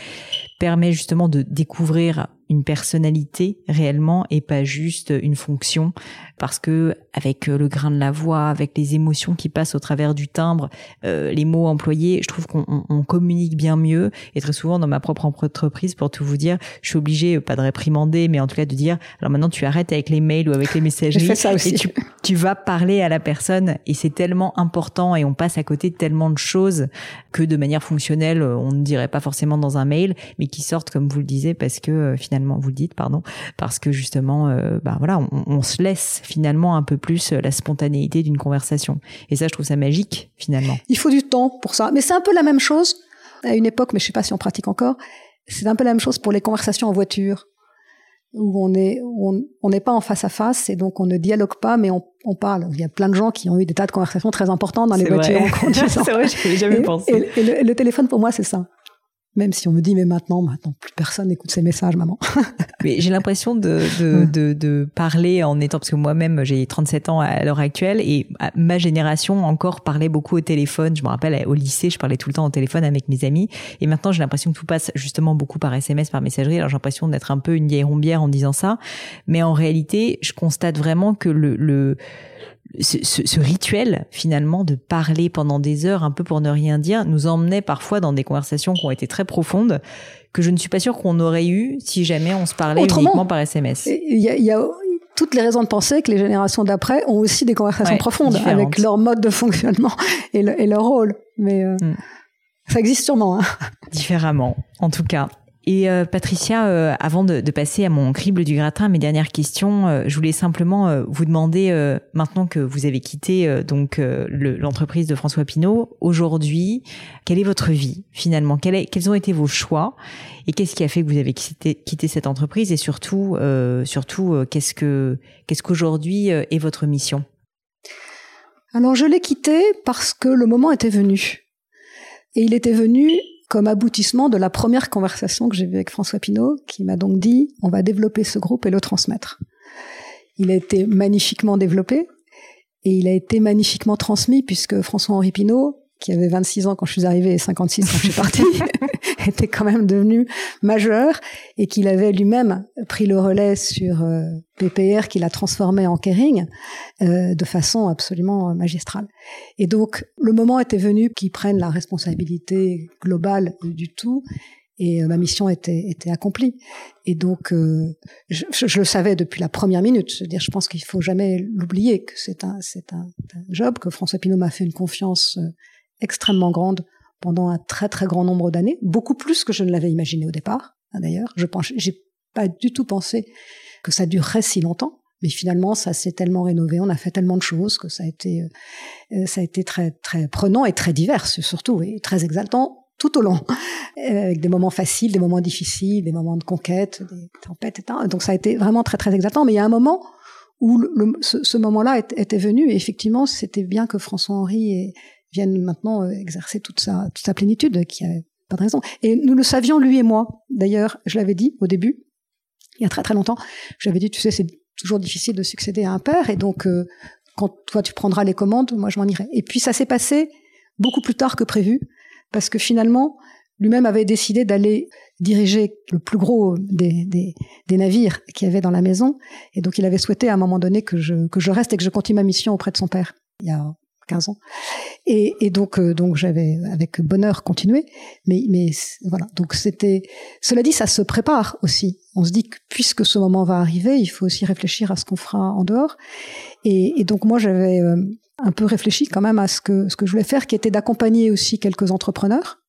permet justement de découvrir une personnalité réellement et pas juste une fonction. Parce que avec euh, le grain de la voix, avec les émotions qui passent au travers du timbre, euh, les mots employés, je trouve qu'on on, communique bien mieux. Et très souvent dans ma propre entreprise pour tout vous dire, je suis obligée euh, pas de réprimander mais en tout cas de dire alors maintenant tu arrêtes avec les mails ou avec les messageries ça aussi. et tu, tu vas parler à la personne. Et c'est tellement important et on passe à côté de tellement de choses que de manière fonctionnelle on ne dirait pas forcément dans un mail mais qui sortent comme vous le disiez parce que finalement vous le dites, pardon, parce que justement, euh, bah voilà, on, on, se laisse finalement un peu plus la spontanéité d'une conversation. Et ça, je trouve ça magique finalement. Il faut du temps pour ça, mais c'est un peu la même chose à une époque, mais je sais pas si on pratique encore. C'est un peu la même chose pour les conversations en voiture où on est on n'est pas en face à face et donc on ne dialogue pas mais on, on, parle. Il y a plein de gens qui ont eu des tas de conversations très importantes dans les voitures en conduisant. c'est vrai, j'avais jamais pensé. Et, le, le, téléphone pour moi c'est ça. Même si on me dit, mais maintenant, maintenant, plus personne n'écoute ces messages, maman. mais j'ai l'impression de, de, de, de, parler en étant, parce que moi-même, j'ai 37 ans à l'heure actuelle, et ma génération encore parlait beaucoup au téléphone. Je me rappelle, au lycée, je parlais tout le temps au téléphone avec mes amis. Et maintenant, j'ai l'impression que tout passe justement beaucoup par SMS, par messagerie. Alors, j'ai l'impression d'être un peu une vieille rombière en disant ça. Mais en réalité, je constate vraiment que le, le ce, ce, rituel finalement de parler pendant des heures un peu pour ne rien dire nous emmenait parfois dans des conversations qui ont été très profondes que je ne suis pas sûre qu'on aurait eu si jamais on se parlait uniquement par SMS. Il y a, il y a toutes les raisons de penser que les générations d'après ont aussi des conversations profondes avec leur mode de fonctionnement et, et leur rôle. Mais euh, mm. ça existe sûrement. Hein. Différemment, en tout cas. Et euh, Patricia, euh, avant de, de, passer à mon crible du gratin, mes dernières questions, euh, je voulais simplement vous demander, maintenant que vous avez quitté donc l'entreprise de François Pinault, aujourd'hui, quelle est votre vie finalement? Quels, quels ont été vos choix? Et qu'est-ce qui a fait que vous avez quitté, quitté cette entreprise? Et surtout, surtout, qu'est-ce que qu'est-ce qu'aujourd'hui est votre mission? Alors je l'ai quitté parce que le moment était venu. Et il était venu comme aboutissement de la première conversation que j'ai eue avec François Pinault, qui m'a donc dit on va développer ce groupe et le transmettre. Il a été magnifiquement développé et il a été magnifiquement transmis puisque François-Henri Pinault, qui avait 26 ans quand je suis arrivée et 56 quand je suis partie, était quand même devenu majeur et qu'il avait lui-même pris le relais sur euh, PPR qu'il a transformé en Kering euh, de façon absolument magistrale. Et donc le moment était venu qu'il prenne la responsabilité globale du tout et euh, ma mission était, était accomplie. Et donc, je, je, le savais depuis la première minute. Je veux dire, je pense qu'il faut jamais l'oublier que c'est un, c'est un, un, job que François Pinault m'a fait une confiance extrêmement grande pendant un très très grand nombre d'années, beaucoup plus que je ne l'avais imaginé au départ. Hein, d'ailleurs, je pense, j'ai pas du tout pensé que ça durerait si longtemps. Mais finalement, ça s'est tellement rénové, on a fait tellement de choses que ça a été, euh, ça a été très très prenant et très divers surtout et très exaltant tout au long, avec des moments faciles, des moments difficiles, des moments de conquête, des tempêtes, etc. Donc ça a été vraiment très très exaltant. Mais il y a un moment où ce moment-là était venu et effectivement, c'était bien que François Henri vienne maintenant euh, exercer toute sa, plénitude, qui a pas de raison. Et nous le savions, lui et moi. D'ailleurs, je l'avais dit au début, il y a très très longtemps, j'avais dit, tu sais, c'est toujours difficile de succéder à un père, et donc euh, quand toi tu prendras les commandes, moi je m'en irai. Et puis ça s'est passé beaucoup plus tard que prévu, parce que finalement, lui-même avait décidé d'aller diriger le plus gros des navires qu'il y avait dans la maison, et donc il avait souhaité à un moment donné que je, que je reste et que je continue ma mission auprès de son père. Il y a 15 ans. Et, donc, euh, donc j'avais avec bonheur continué. Mais, mais voilà. Donc c'était. Cela dit, ça se prépare aussi. On se dit que puisque ce moment va arriver, il faut aussi réfléchir à ce qu'on fera en dehors. Et, donc moi, j'avais euh, un peu réfléchi quand même à ce que ce que je voulais faire, qui était d'accompagner aussi quelques entrepreneurs.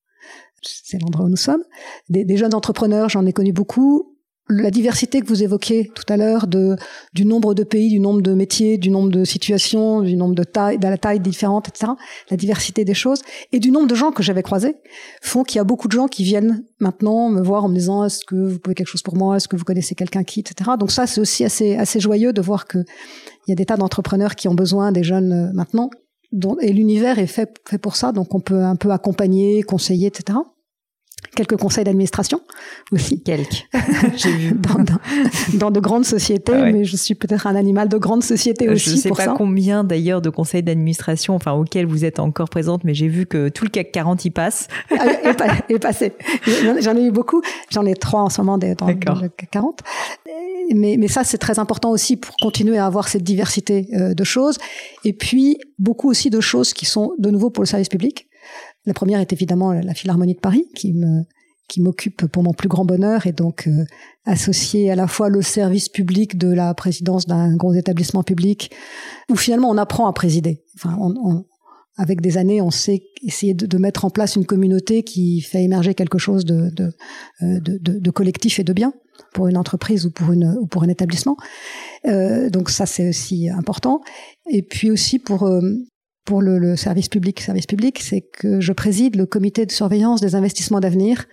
C'est l'endroit où nous sommes. Des jeunes entrepreneurs, j'en ai connu beaucoup la diversité que vous évoquiez tout à l'heure de du nombre de pays, du nombre de métiers, du nombre de situations, du nombre de tailles, de la taille différente, etc. La diversité des choses et du nombre de gens que j'avais croisés font qu'il y a beaucoup de gens qui viennent maintenant me voir en me disant est-ce que vous pouvez quelque chose pour moi, est-ce que vous connaissez quelqu'un qui, etc. Donc ça c'est aussi assez assez joyeux de voir que il y a des tas d'entrepreneurs qui ont besoin des jeunes euh, maintenant. Et l'univers est fait, fait pour ça, donc on peut un peu accompagner, conseiller, etc quelques conseils d'administration aussi. Quelques. J'ai vu dans, dans, de grandes sociétés, ah mais je suis peut-être un animal de grande société aussi. Je ne sais pas combien d'ailleurs de conseils d'administration, enfin auxquels vous êtes encore présente, mais j'ai vu que tout le CAC 40 y passe. Ah, est, passé. J'en ai eu beaucoup. J'en ai trois en ce moment dans, dans le CAC 40. Mais, mais ça, c'est très important aussi pour continuer à avoir cette diversité euh, de choses. Et puis, beaucoup aussi de choses qui sont de nouveau pour le service public la première est évidemment la Philharmonie de Paris, qui me qui m'occupe pour mon plus grand bonheur et donc euh, associer à la fois le service public de la présidence d'un gros établissement public où finalement on apprend à présider. Enfin, avec des années, on sait essayer de, mettre en place une communauté qui fait émerger quelque chose de, de, euh, de, collectif et de bien pour une entreprise ou pour, une, ou pour un établissement. Euh, donc ça, c'est aussi important. Et puis aussi pour pour le, service public, service public, c'est que je préside le comité de surveillance des investissements d'avenir,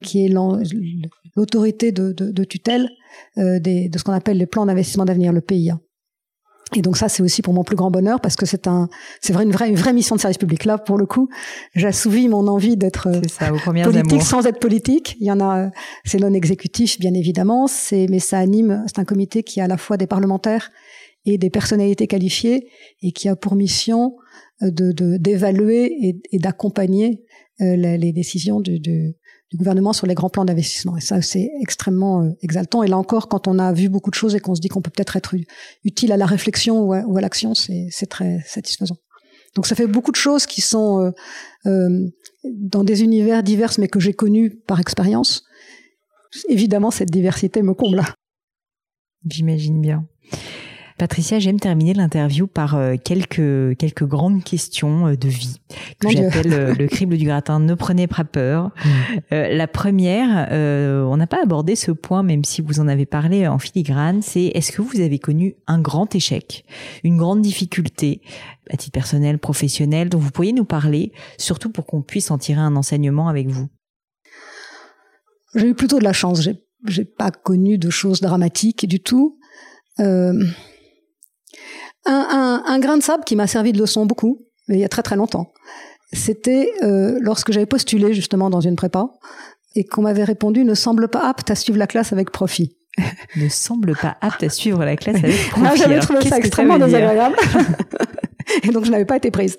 qui est l'autorité de, tutelle euh, de ce qu'on appelle les plans d'investissement d'avenir, le PIA. Et donc ça, c'est aussi pour mon plus grand bonheur parce que c'est un, c'est vrai une vraie, une vraie mission de service public. Là, pour le coup, j'assouvis mon envie d'être politique sans être politique. Il y en a, c'est non exécutif, bien évidemment. C'est, mais ça anime. C'est un comité qui a à la fois des parlementaires et des personnalités qualifiées et qui a pour mission de, d'évaluer et, d'accompagner euh, les, décisions du, gouvernement sur les grands plans d'investissement. Et ça, c'est extrêmement euh, exaltant. Et là encore, quand on a vu beaucoup de choses et qu'on se dit qu'on peut peut-être être utile à la réflexion ou à, l'action, c'est très satisfaisant. Donc ça fait beaucoup de choses qui sont euh, euh, dans des univers divers, mais que j'ai connus par expérience. Évidemment, cette diversité me comble. J'imagine bien. Patricia, j'aime terminer l'interview par euh, quelques quelques grandes questions euh, de vie que j'appelle euh, le crible du gratin. Ne prenez pas peur. Mm. la première, on n'a pas abordé ce point, même si vous en avez parlé en filigrane, c'est est-ce que vous avez connu un grand échec, une grande difficulté à titre personnel, professionnel, dont vous pourriez nous parler, surtout pour qu'on puisse en tirer un enseignement avec vous? J'ai eu plutôt de la chance. J'ai j'ai pas connu de choses dramatiques du tout. Euh, un, un, un grain de sable qui m'a servi de leçon beaucoup, mais il y a très très longtemps. C'était euh, lorsque j'avais postulé justement dans une prépa et qu'on m'avait répondu ne semble pas apte à suivre la classe avec profit. ne semble pas apte à suivre la classe avec profit. J'avais trouvé ça extrêmement désagréable. et donc je n'avais pas été prise.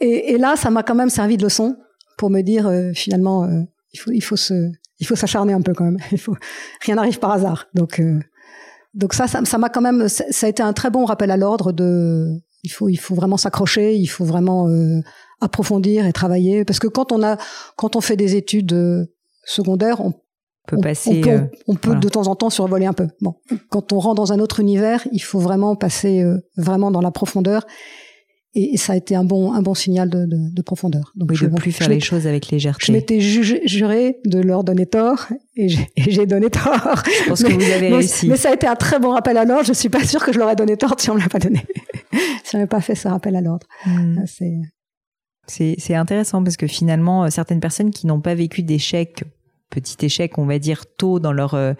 Et, et là, ça m'a quand même servi de leçon pour me dire euh, finalement, euh, il faut, il faut se, il faut s'acharner un peu quand même. Il faut, rien n'arrive par hasard. Donc euh, donc ça, ça m'a quand même, ça a été un très bon rappel à l'ordre de, il faut, il faut vraiment s'accrocher, il faut vraiment euh, approfondir et travailler, parce que quand on a, quand on fait des études euh, secondaires, on peut passer, on peut, euh, de temps en temps survoler un peu. Bon, quand on rentre dans un autre univers, il faut vraiment passer vraiment dans la profondeur et, ça a été un bon un bon signal de, de, de profondeur. Donc je, ne plus faire les choses avec légèreté. Je m'étais juré de leur donner tort et j'ai donné tort. Je pense que vous avez réussi. Mais ça a été un très bon rappel à l'ordre. Je suis pas sûre que je leur ai donné tort si on me l'a pas donné. si on n'avait pas fait ce rappel à l'ordre. Hmm. C'est c'est intéressant parce que finalement certaines personnes qui n'ont pas vécu d'échecs petit échec, on va dire, tôt dans leur euh,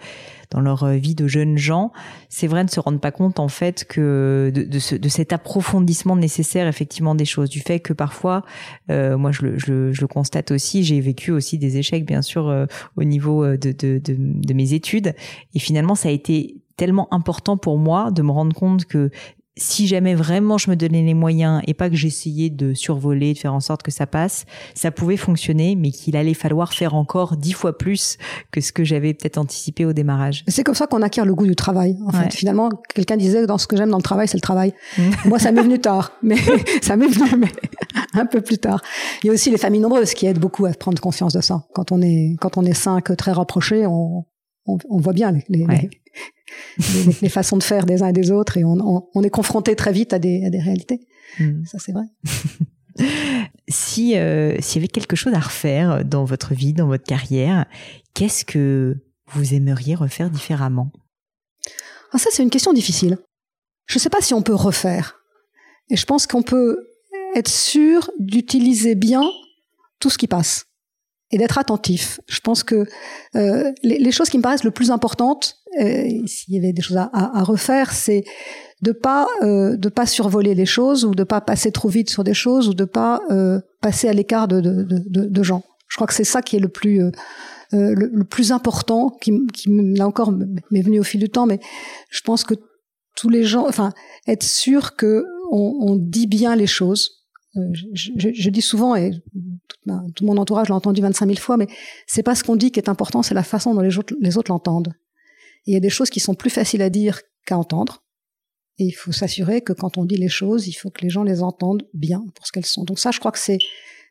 dans leur euh, vie de jeunes gens, c'est vrai ne se rendre pas compte en fait que de, de, ce, de, cet approfondissement nécessaire effectivement des choses, du fait que parfois, euh, moi je le, je, je le, constate aussi, j'ai vécu aussi des échecs bien sûr au niveau de, de, de mes études, et finalement ça a été tellement important pour moi de me rendre compte que si jamais vraiment je me donnais les moyens et pas que j'essayais de survoler, de faire en sorte que ça passe, ça pouvait fonctionner, mais qu'il allait falloir faire encore dix fois plus que ce que j'avais peut-être anticipé au démarrage. C'est comme ça qu'on acquiert le goût du travail. En fait, finalement, quelqu'un disait que dans ce que j'aime dans le travail, c'est le travail. Mm. Moi, ça m'est venu tard, mais ça m'est venu mais un peu plus tard. Il y a aussi les familles nombreuses qui aident beaucoup à prendre conscience de ça. Quand on est quand on est cinq très rapprochés, on on, on voit bien les, les, les, façons de faire des uns et des autres et on, on, est confronté très vite à des, à des réalités. Mm. Ça, c'est vrai. si euh, s'il y avait quelque chose à refaire dans votre vie, dans votre carrière, qu'est-ce que vous aimeriez refaire différemment? Ah, Ça, c'est une question difficile. Je ne sais pas si on peut refaire. Et je pense qu'on peut être sûr d'utiliser bien tout ce qui passe et d'être attentif. Je pense que euh, les, les, choses qui me paraissent le plus importantes, euh, s'il y avait des choses à, à, refaire, c'est de pas euh, de pas survoler les choses ou de pas passer trop vite sur des choses ou de pas euh, passer à l'écart de, de, de, de, gens. Je crois que c'est ça qui est le plus euh, euh, le, le, plus important, qui, qui là encore m'est venu au fil du temps, mais je pense que tous les gens, enfin, être sûr que on, on dit bien les choses, je, je, je, dis souvent, et tout, mon entourage l'a entendu 25 000 fois, mais c'est pas ce qu'on dit qui est important, c'est la façon dont les autres, les autres l'entendent. Il y a des choses qui sont plus faciles à dire qu'à entendre. Et il faut s'assurer que quand on dit les choses, il faut que les gens les entendent bien pour ce qu'elles sont. Donc ça, je crois que c'est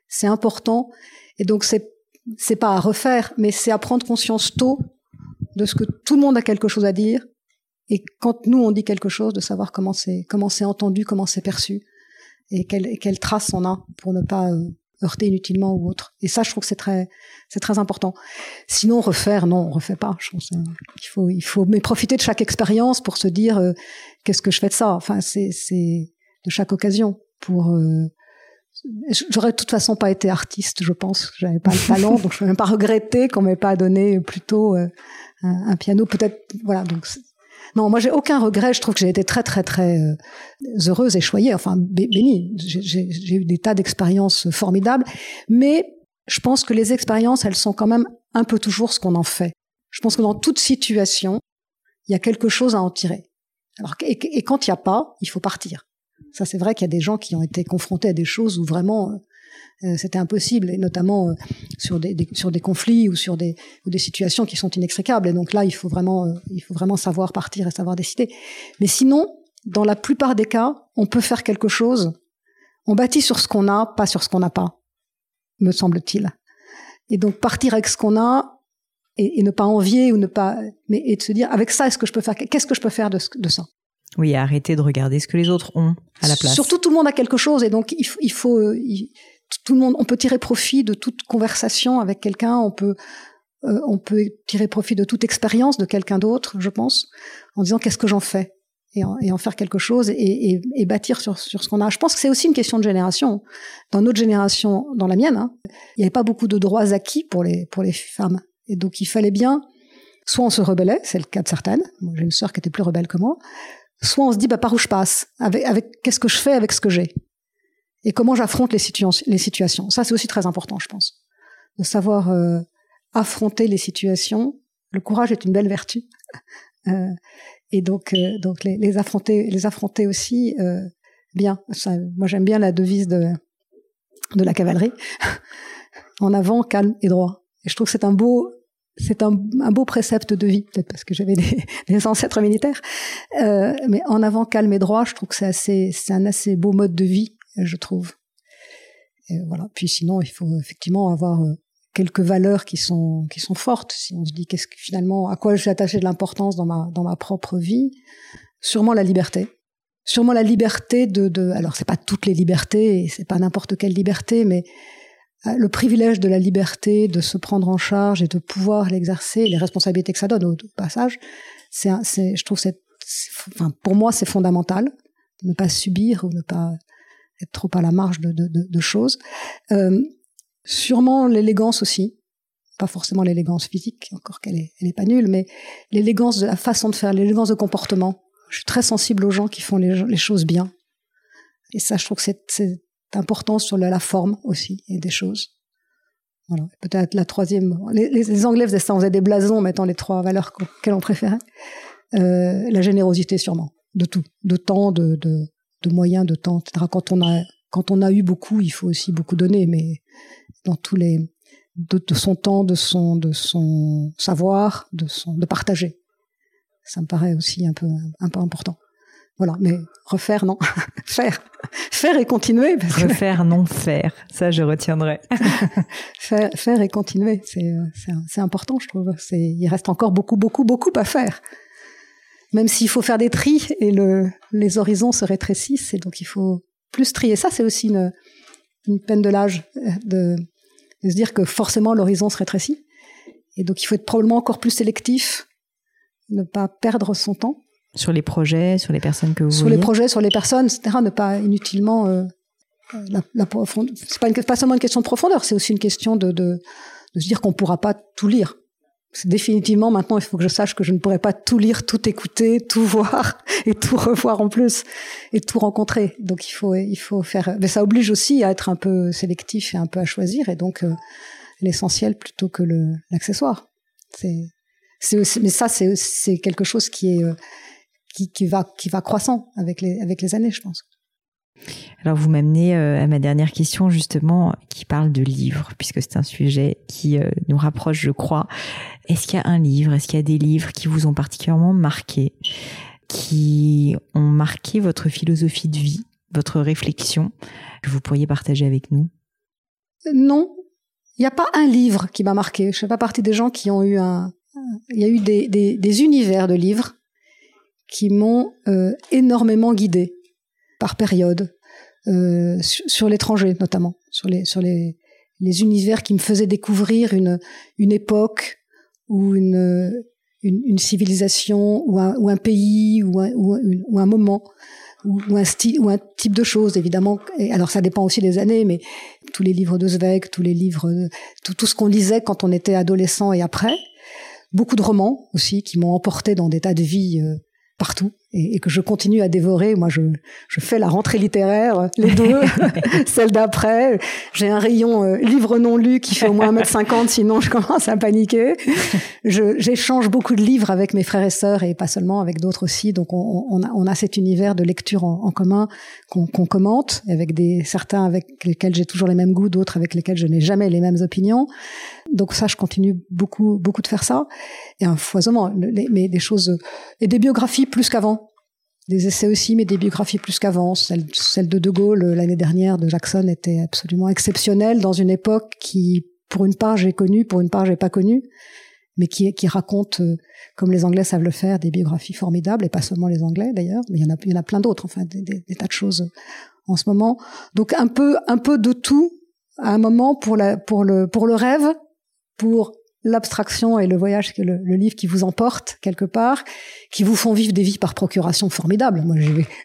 c'est important. Et donc c'est c'est pas à refaire, mais c'est à prendre conscience tôt de ce que tout le monde a quelque chose à dire. Et quand nous on dit quelque chose, de savoir comment c'est comment c'est entendu, comment c'est perçu et quelle, quelle trace on a pour ne pas euh, heurter inutilement ou autre. Et ça, je trouve que c'est très, c'est très important. Sinon, refaire, non, on refait pas. Je pense qu'il faut, il faut mais profiter de chaque expérience pour se dire euh, qu'est-ce que je fais de ça? Enfin, c'est, c'est de chaque occasion pour. Euh, j'aurais de toute façon pas été artiste, je pense. J'avais pas le talent, donc je peux même pas regretter qu'on m'ait pas donné plutôt un, un, piano. Peut-être, voilà. Non, moi j'ai aucun regret. Je trouve que j'ai été très très très euh, heureuse et choyée, enfin bénie. J'ai eu des tas d'expériences formidables, mais je pense que les expériences, elles sont quand même un peu toujours ce qu'on en fait. Je pense que dans toute situation, il y a quelque chose à en tirer. Alors, et, quand il n'y a pas, il faut partir. Ça, c'est vrai qu'il y a des gens qui ont été confrontés à des choses où vraiment euh, c'était impossible, et notamment euh, sur des, sur des conflits ou sur des, ou des situations qui sont inextricables. Et donc là, il faut vraiment, il faut vraiment savoir partir et savoir décider. Mais sinon, dans la plupart des cas, on peut faire quelque chose. On bâtit sur ce qu'on a, pas sur ce qu'on n'a pas, me semble-t-il. Et donc partir avec ce qu'on a, et, ne pas envier ou ne pas, mais et de se dire avec ça, est-ce que je peux faire, qu'est-ce que je peux faire de, de ça? Oui, arrêter de regarder ce que les autres ont à la place. Surtout, tout le monde a quelque chose, et donc il, il faut, euh, tout le monde, on peut tirer profit de toute conversation avec quelqu'un, on peut, euh, on peut tirer profit de toute expérience de quelqu'un d'autre, je pense, en disant qu'est-ce que j'en fais et en, faire quelque chose et, bâtir sur, sur ce qu'on a. Je pense que c'est aussi une question de génération. Dans notre génération, dans la mienne, hein, il n'y avait pas beaucoup de droits acquis pour les, pour les femmes. Et donc il fallait bien, soit on se rebellait, c'est le cas de certaines, j'ai une sœur qui était plus rebelle que moi, soit on se dit bah, par où je passe, avec, avec qu'est-ce que je fais avec ce que j'ai, et comment j'affronte les, les situations. Ça c'est aussi très important, je pense, de savoir euh, affronter les situations. Le courage est une belle vertu, euh, et donc euh, donc les, affronter, les affronter aussi euh, bien. Moi j'aime bien la devise de de la cavalerie en avant, calme et droit. Et je trouve que c'est un beau, c'est un, un, beau précepte de vie, peut-être parce que j'avais des, des, ancêtres militaires. Euh, mais en avant, calme et droit, je trouve que c'est assez, c'est un assez beau mode de vie, je trouve. Et voilà. Puis sinon, il faut effectivement avoir euh, quelques valeurs qui sont qui sont fortes. Si on se dit qu'est-ce que finalement, à quoi j'ai attaché de l'importance dans ma dans ma propre vie, sûrement la liberté. Sûrement la liberté de, de alors c'est pas toutes les libertés c'est pas n'importe quelle liberté, mais euh, le privilège de la liberté, de se prendre en charge et de pouvoir l'exercer, les responsabilités que ça donne au, passage, c'est, je trouve, c'est, enfin, pour moi, c'est fondamental. Ne pas subir ou ne pas être trop à la marge de, de, de, de choses. Euh, sûrement l'élégance aussi, pas forcément l'élégance physique, encore qu'elle est, elle est pas nulle, mais l'élégance de la façon de faire, l'élégance de comportement. Je suis très sensible aux gens qui font les, les choses bien. Et ça, je trouve que c'est, important sur la, la, forme aussi et des choses. Voilà. Peut-être la troisième. Les, les, Anglais faisaient ça, on faisait des blasons mettant les trois valeurs qu'elles ont préférées. Euh, la générosité sûrement, de tout, de temps, de, de, de moyens, de temps, etc. Quand on a quand on a eu beaucoup, il faut aussi beaucoup donner, mais dans tous les de, de son temps, de son de son savoir, de son de partager. Ça me paraît aussi un peu un peu important. Voilà, mais refaire, non. faire. Faire et continuer. Parce refaire, non faire. Ça, je retiendrai. faire, faire et continuer, c'est, c'est, important, je trouve. Il reste encore beaucoup, beaucoup, beaucoup à faire. Même s'il faut faire des tris et le, les horizons se rétrécissent, et donc il faut plus trier. Ça, c'est aussi une, une peine de l'âge de, de se dire que forcément l'horizon se rétrécit. Et donc il faut être probablement encore plus sélectif, ne pas perdre son temps. Sur les projets, sur les personnes que vous Sur voyez. les projets, sur les personnes, etc. Ne pas inutilement. Euh, la, la c'est pas, pas seulement une question de profondeur, c'est aussi une question de, de, de se dire qu'on pourra pas tout lire. Définitivement maintenant, il faut que je sache que je ne pourrai pas tout lire, tout écouter, tout voir et tout revoir en plus et tout rencontrer. Donc il faut, il faut faire. Mais ça oblige aussi à être un peu sélectif et un peu à choisir et donc euh, l'essentiel plutôt que l'accessoire. C'est, c'est mais ça c'est c'est quelque chose qui est euh, qui, qui, va, qui va croissant avec les, avec les années, je pense. Alors vous m'amenez euh, à ma dernière question justement qui parle de livres puisque c'est un sujet qui euh, nous rapproche je crois. Est-ce qu'il y a un livre, est-ce qu'il y a des livres qui vous ont particulièrement marqué, qui ont marqué votre philosophie de vie, votre réflexion que vous pourriez partager avec nous? Non, il n'y a pas un livre qui m'a marqué. Je fais pas partie des gens qui ont eu un... Il y a eu des, univers de livres qui m'ont euh, énormément guidé par période, euh, sur, l'étranger notamment, sur les sur les, les univers qui me faisaient découvrir une une époque ou une une, civilisation ou un, ou un pays ou un, ou, un, moment ou, ou, un style ou un type de choses évidemment. Et alors ça dépend aussi des années mais tous les livres de Zweig tous les livres tout, tout ce qu'on lisait quand on était adolescent et après beaucoup de romans aussi qui m'ont emporté dans des tas de vies euh, partout et, que je continue à dévorer. Moi, je, je fais la rentrée littéraire, les deux, celle d'après. J'ai un rayon euh, livre non lu qui fait au moins 1m50, sinon je commence à paniquer. J'échange beaucoup de livres avec mes frères et sœurs et pas seulement avec d'autres aussi. Donc on, on, a, on, a, cet univers de lecture en, en commun qu'on commente, avec des certains avec lesquels j'ai toujours les mêmes goûts, d'autres avec lesquels je n'ai jamais les mêmes opinions. Donc ça, je continue beaucoup, beaucoup de faire ça. Et un foisonnement, mais des choses et des biographies plus qu'avant des essais aussi, mais des biographies plus qu'avant. Celle, de De Gaulle l'année dernière de Jackson était absolument exceptionnelle dans une époque qui, pour une part, j'ai connue, pour une part, j'ai pas connue, mais qui, qui raconte, euh, comme les Anglais savent le faire, des biographies formidables, et pas seulement les Anglais d'ailleurs, mais il y en a, plein d'autres, enfin, des, des, tas de choses en ce moment. Donc un peu, un peu de tout à un moment pour la, pour le, pour le rêve, pour l'abstraction et le voyage, le, le livre qui vous emporte quelque part, qui vous font vivre des vies par procuration formidables. Moi,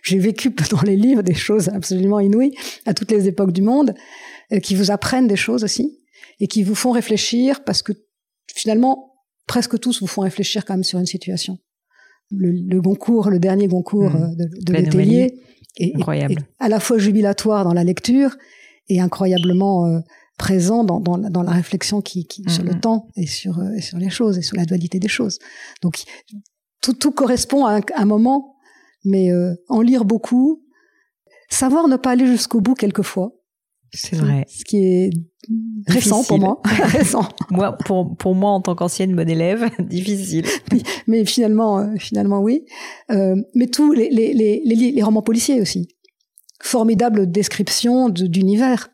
j'ai vécu dans les livres des choses absolument inouïes à toutes les époques du monde, euh, qui vous apprennent des choses aussi et qui vous font réfléchir parce que finalement, presque tous vous font réfléchir quand même sur une situation. Le, le Goncourt, le dernier Goncourt mmh. euh, de, de est, à la fois jubilatoire dans la lecture et incroyablement euh, présent dans, dans, dans, la réflexion qui, qui sur le mm-hmm. temps et sur, euh, et sur les choses et sur la dualité des choses. Donc tout, tout correspond à un, moment, mais euh, en lire beaucoup, savoir ne pas aller jusqu'au bout quelquefois. C'est vrai. Ce qui est récent pour moi. récent. moi, pour, pour moi, en tant qu'ancienne bonne élève, difficile. mais finalement, euh, finalement, oui. Euh, mais tous les, les, les, les, romans policiers aussi. Formidable description d'univers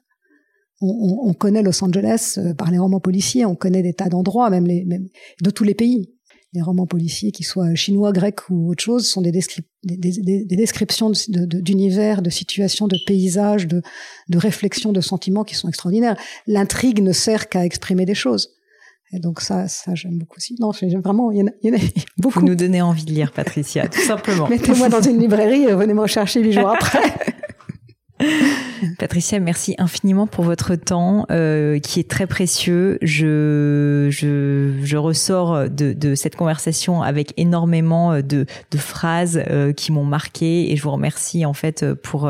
on, connaît Los Angeles euh, par les romans policiers, on connaît des tas d'endroits, même, les, même de tous les pays. Les romans policiers, qu'ils soient chinois, grecs ou autre chose, sont des, descriptions d'univers, de, situations, de paysages, de, de réflexions, de sentiments qui sont extraordinaires. L'intrigue ne sert qu'à exprimer des choses. Et donc ça, ça j'aime beaucoup aussi. Non, j'aime vraiment, il y, en a, il y en a beaucoup. Vous nous donnez envie de lire, Patricia, tout simplement. Mettez-moi dans une librairie, et venez me rechercher huit jours après. Patricia, merci infiniment pour votre temps euh, qui est très précieux. Je, je, ressors de, cette conversation avec énormément de, de phrases euh, qui m'ont marqué et je vous remercie en fait pour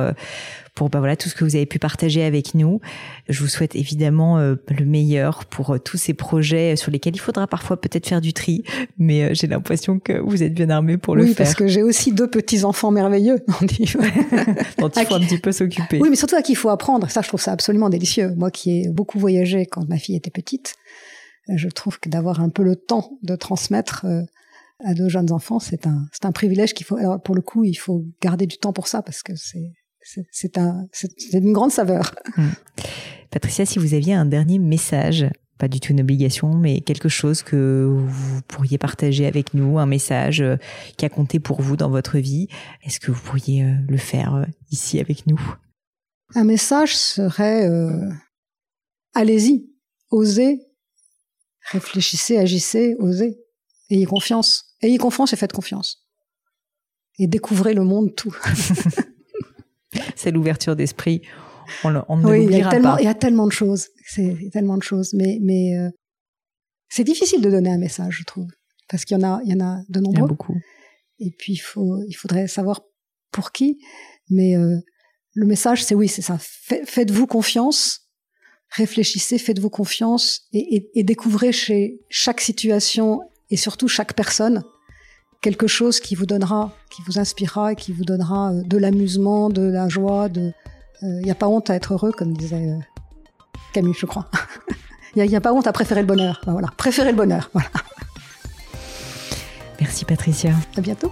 pour bah voilà tout ce que vous avez pu partager avec nous. Je vous souhaite évidemment euh, le meilleur pour euh, tous ces projets sur lesquels il faudra parfois peut-être faire du tri, mais euh, j'ai l'impression que vous êtes bien armé pour le faire. Oui, parce que j'ai aussi deux petits enfants merveilleux dont il faut, un petit peu s'occuper. Oui, mais surtout à qui il faut apprendre. Ça, je trouve ça absolument délicieux. Moi, qui ai beaucoup voyagé quand ma fille était petite, je trouve que d'avoir un peu le temps de transmettre à deux jeunes enfants, c'est un, c'est un privilège qu'il faut. Alors pour le coup, il faut garder du temps pour ça parce que c'est c'est un, une grande saveur. Hmm. Patricia, si vous aviez un dernier message, pas du tout une obligation, mais quelque chose que vous pourriez partager avec nous, un message euh, qui a compté pour vous dans votre vie, est-ce que vous pourriez euh, le faire euh, ici avec nous? Un message serait allez-y, osez, réfléchissez, agissez, osez, ayez confiance, ayez confiance et faites confiance. Et découvrez le monde tout. c'est l'ouverture d'esprit. On, ne oui, il y, a tellement, il y a tellement de choses. C'est tellement de choses. Mais, mais euh, c'est difficile de donner un message, je trouve. Parce qu'il y en a, il y en a de nombreux. Il y en a beaucoup. Et puis, il, faut, il faudrait savoir pour qui. Mais euh, le message, c'est oui, c'est ça. Faites-vous confiance. Réfléchissez, faites-vous confiance et, et, et découvrez chez chaque situation et surtout chaque personne quelque chose qui vous donnera, qui vous inspirera et qui vous donnera euh, de l'amusement, de la joie. De, il euh, n'y a pas honte à être heureux, comme disait euh, Camus, je crois. Il n'y a, pas honte à préférer le bonheur. Voilà, préférer le bonheur. Voilà. Merci Patricia. À bientôt.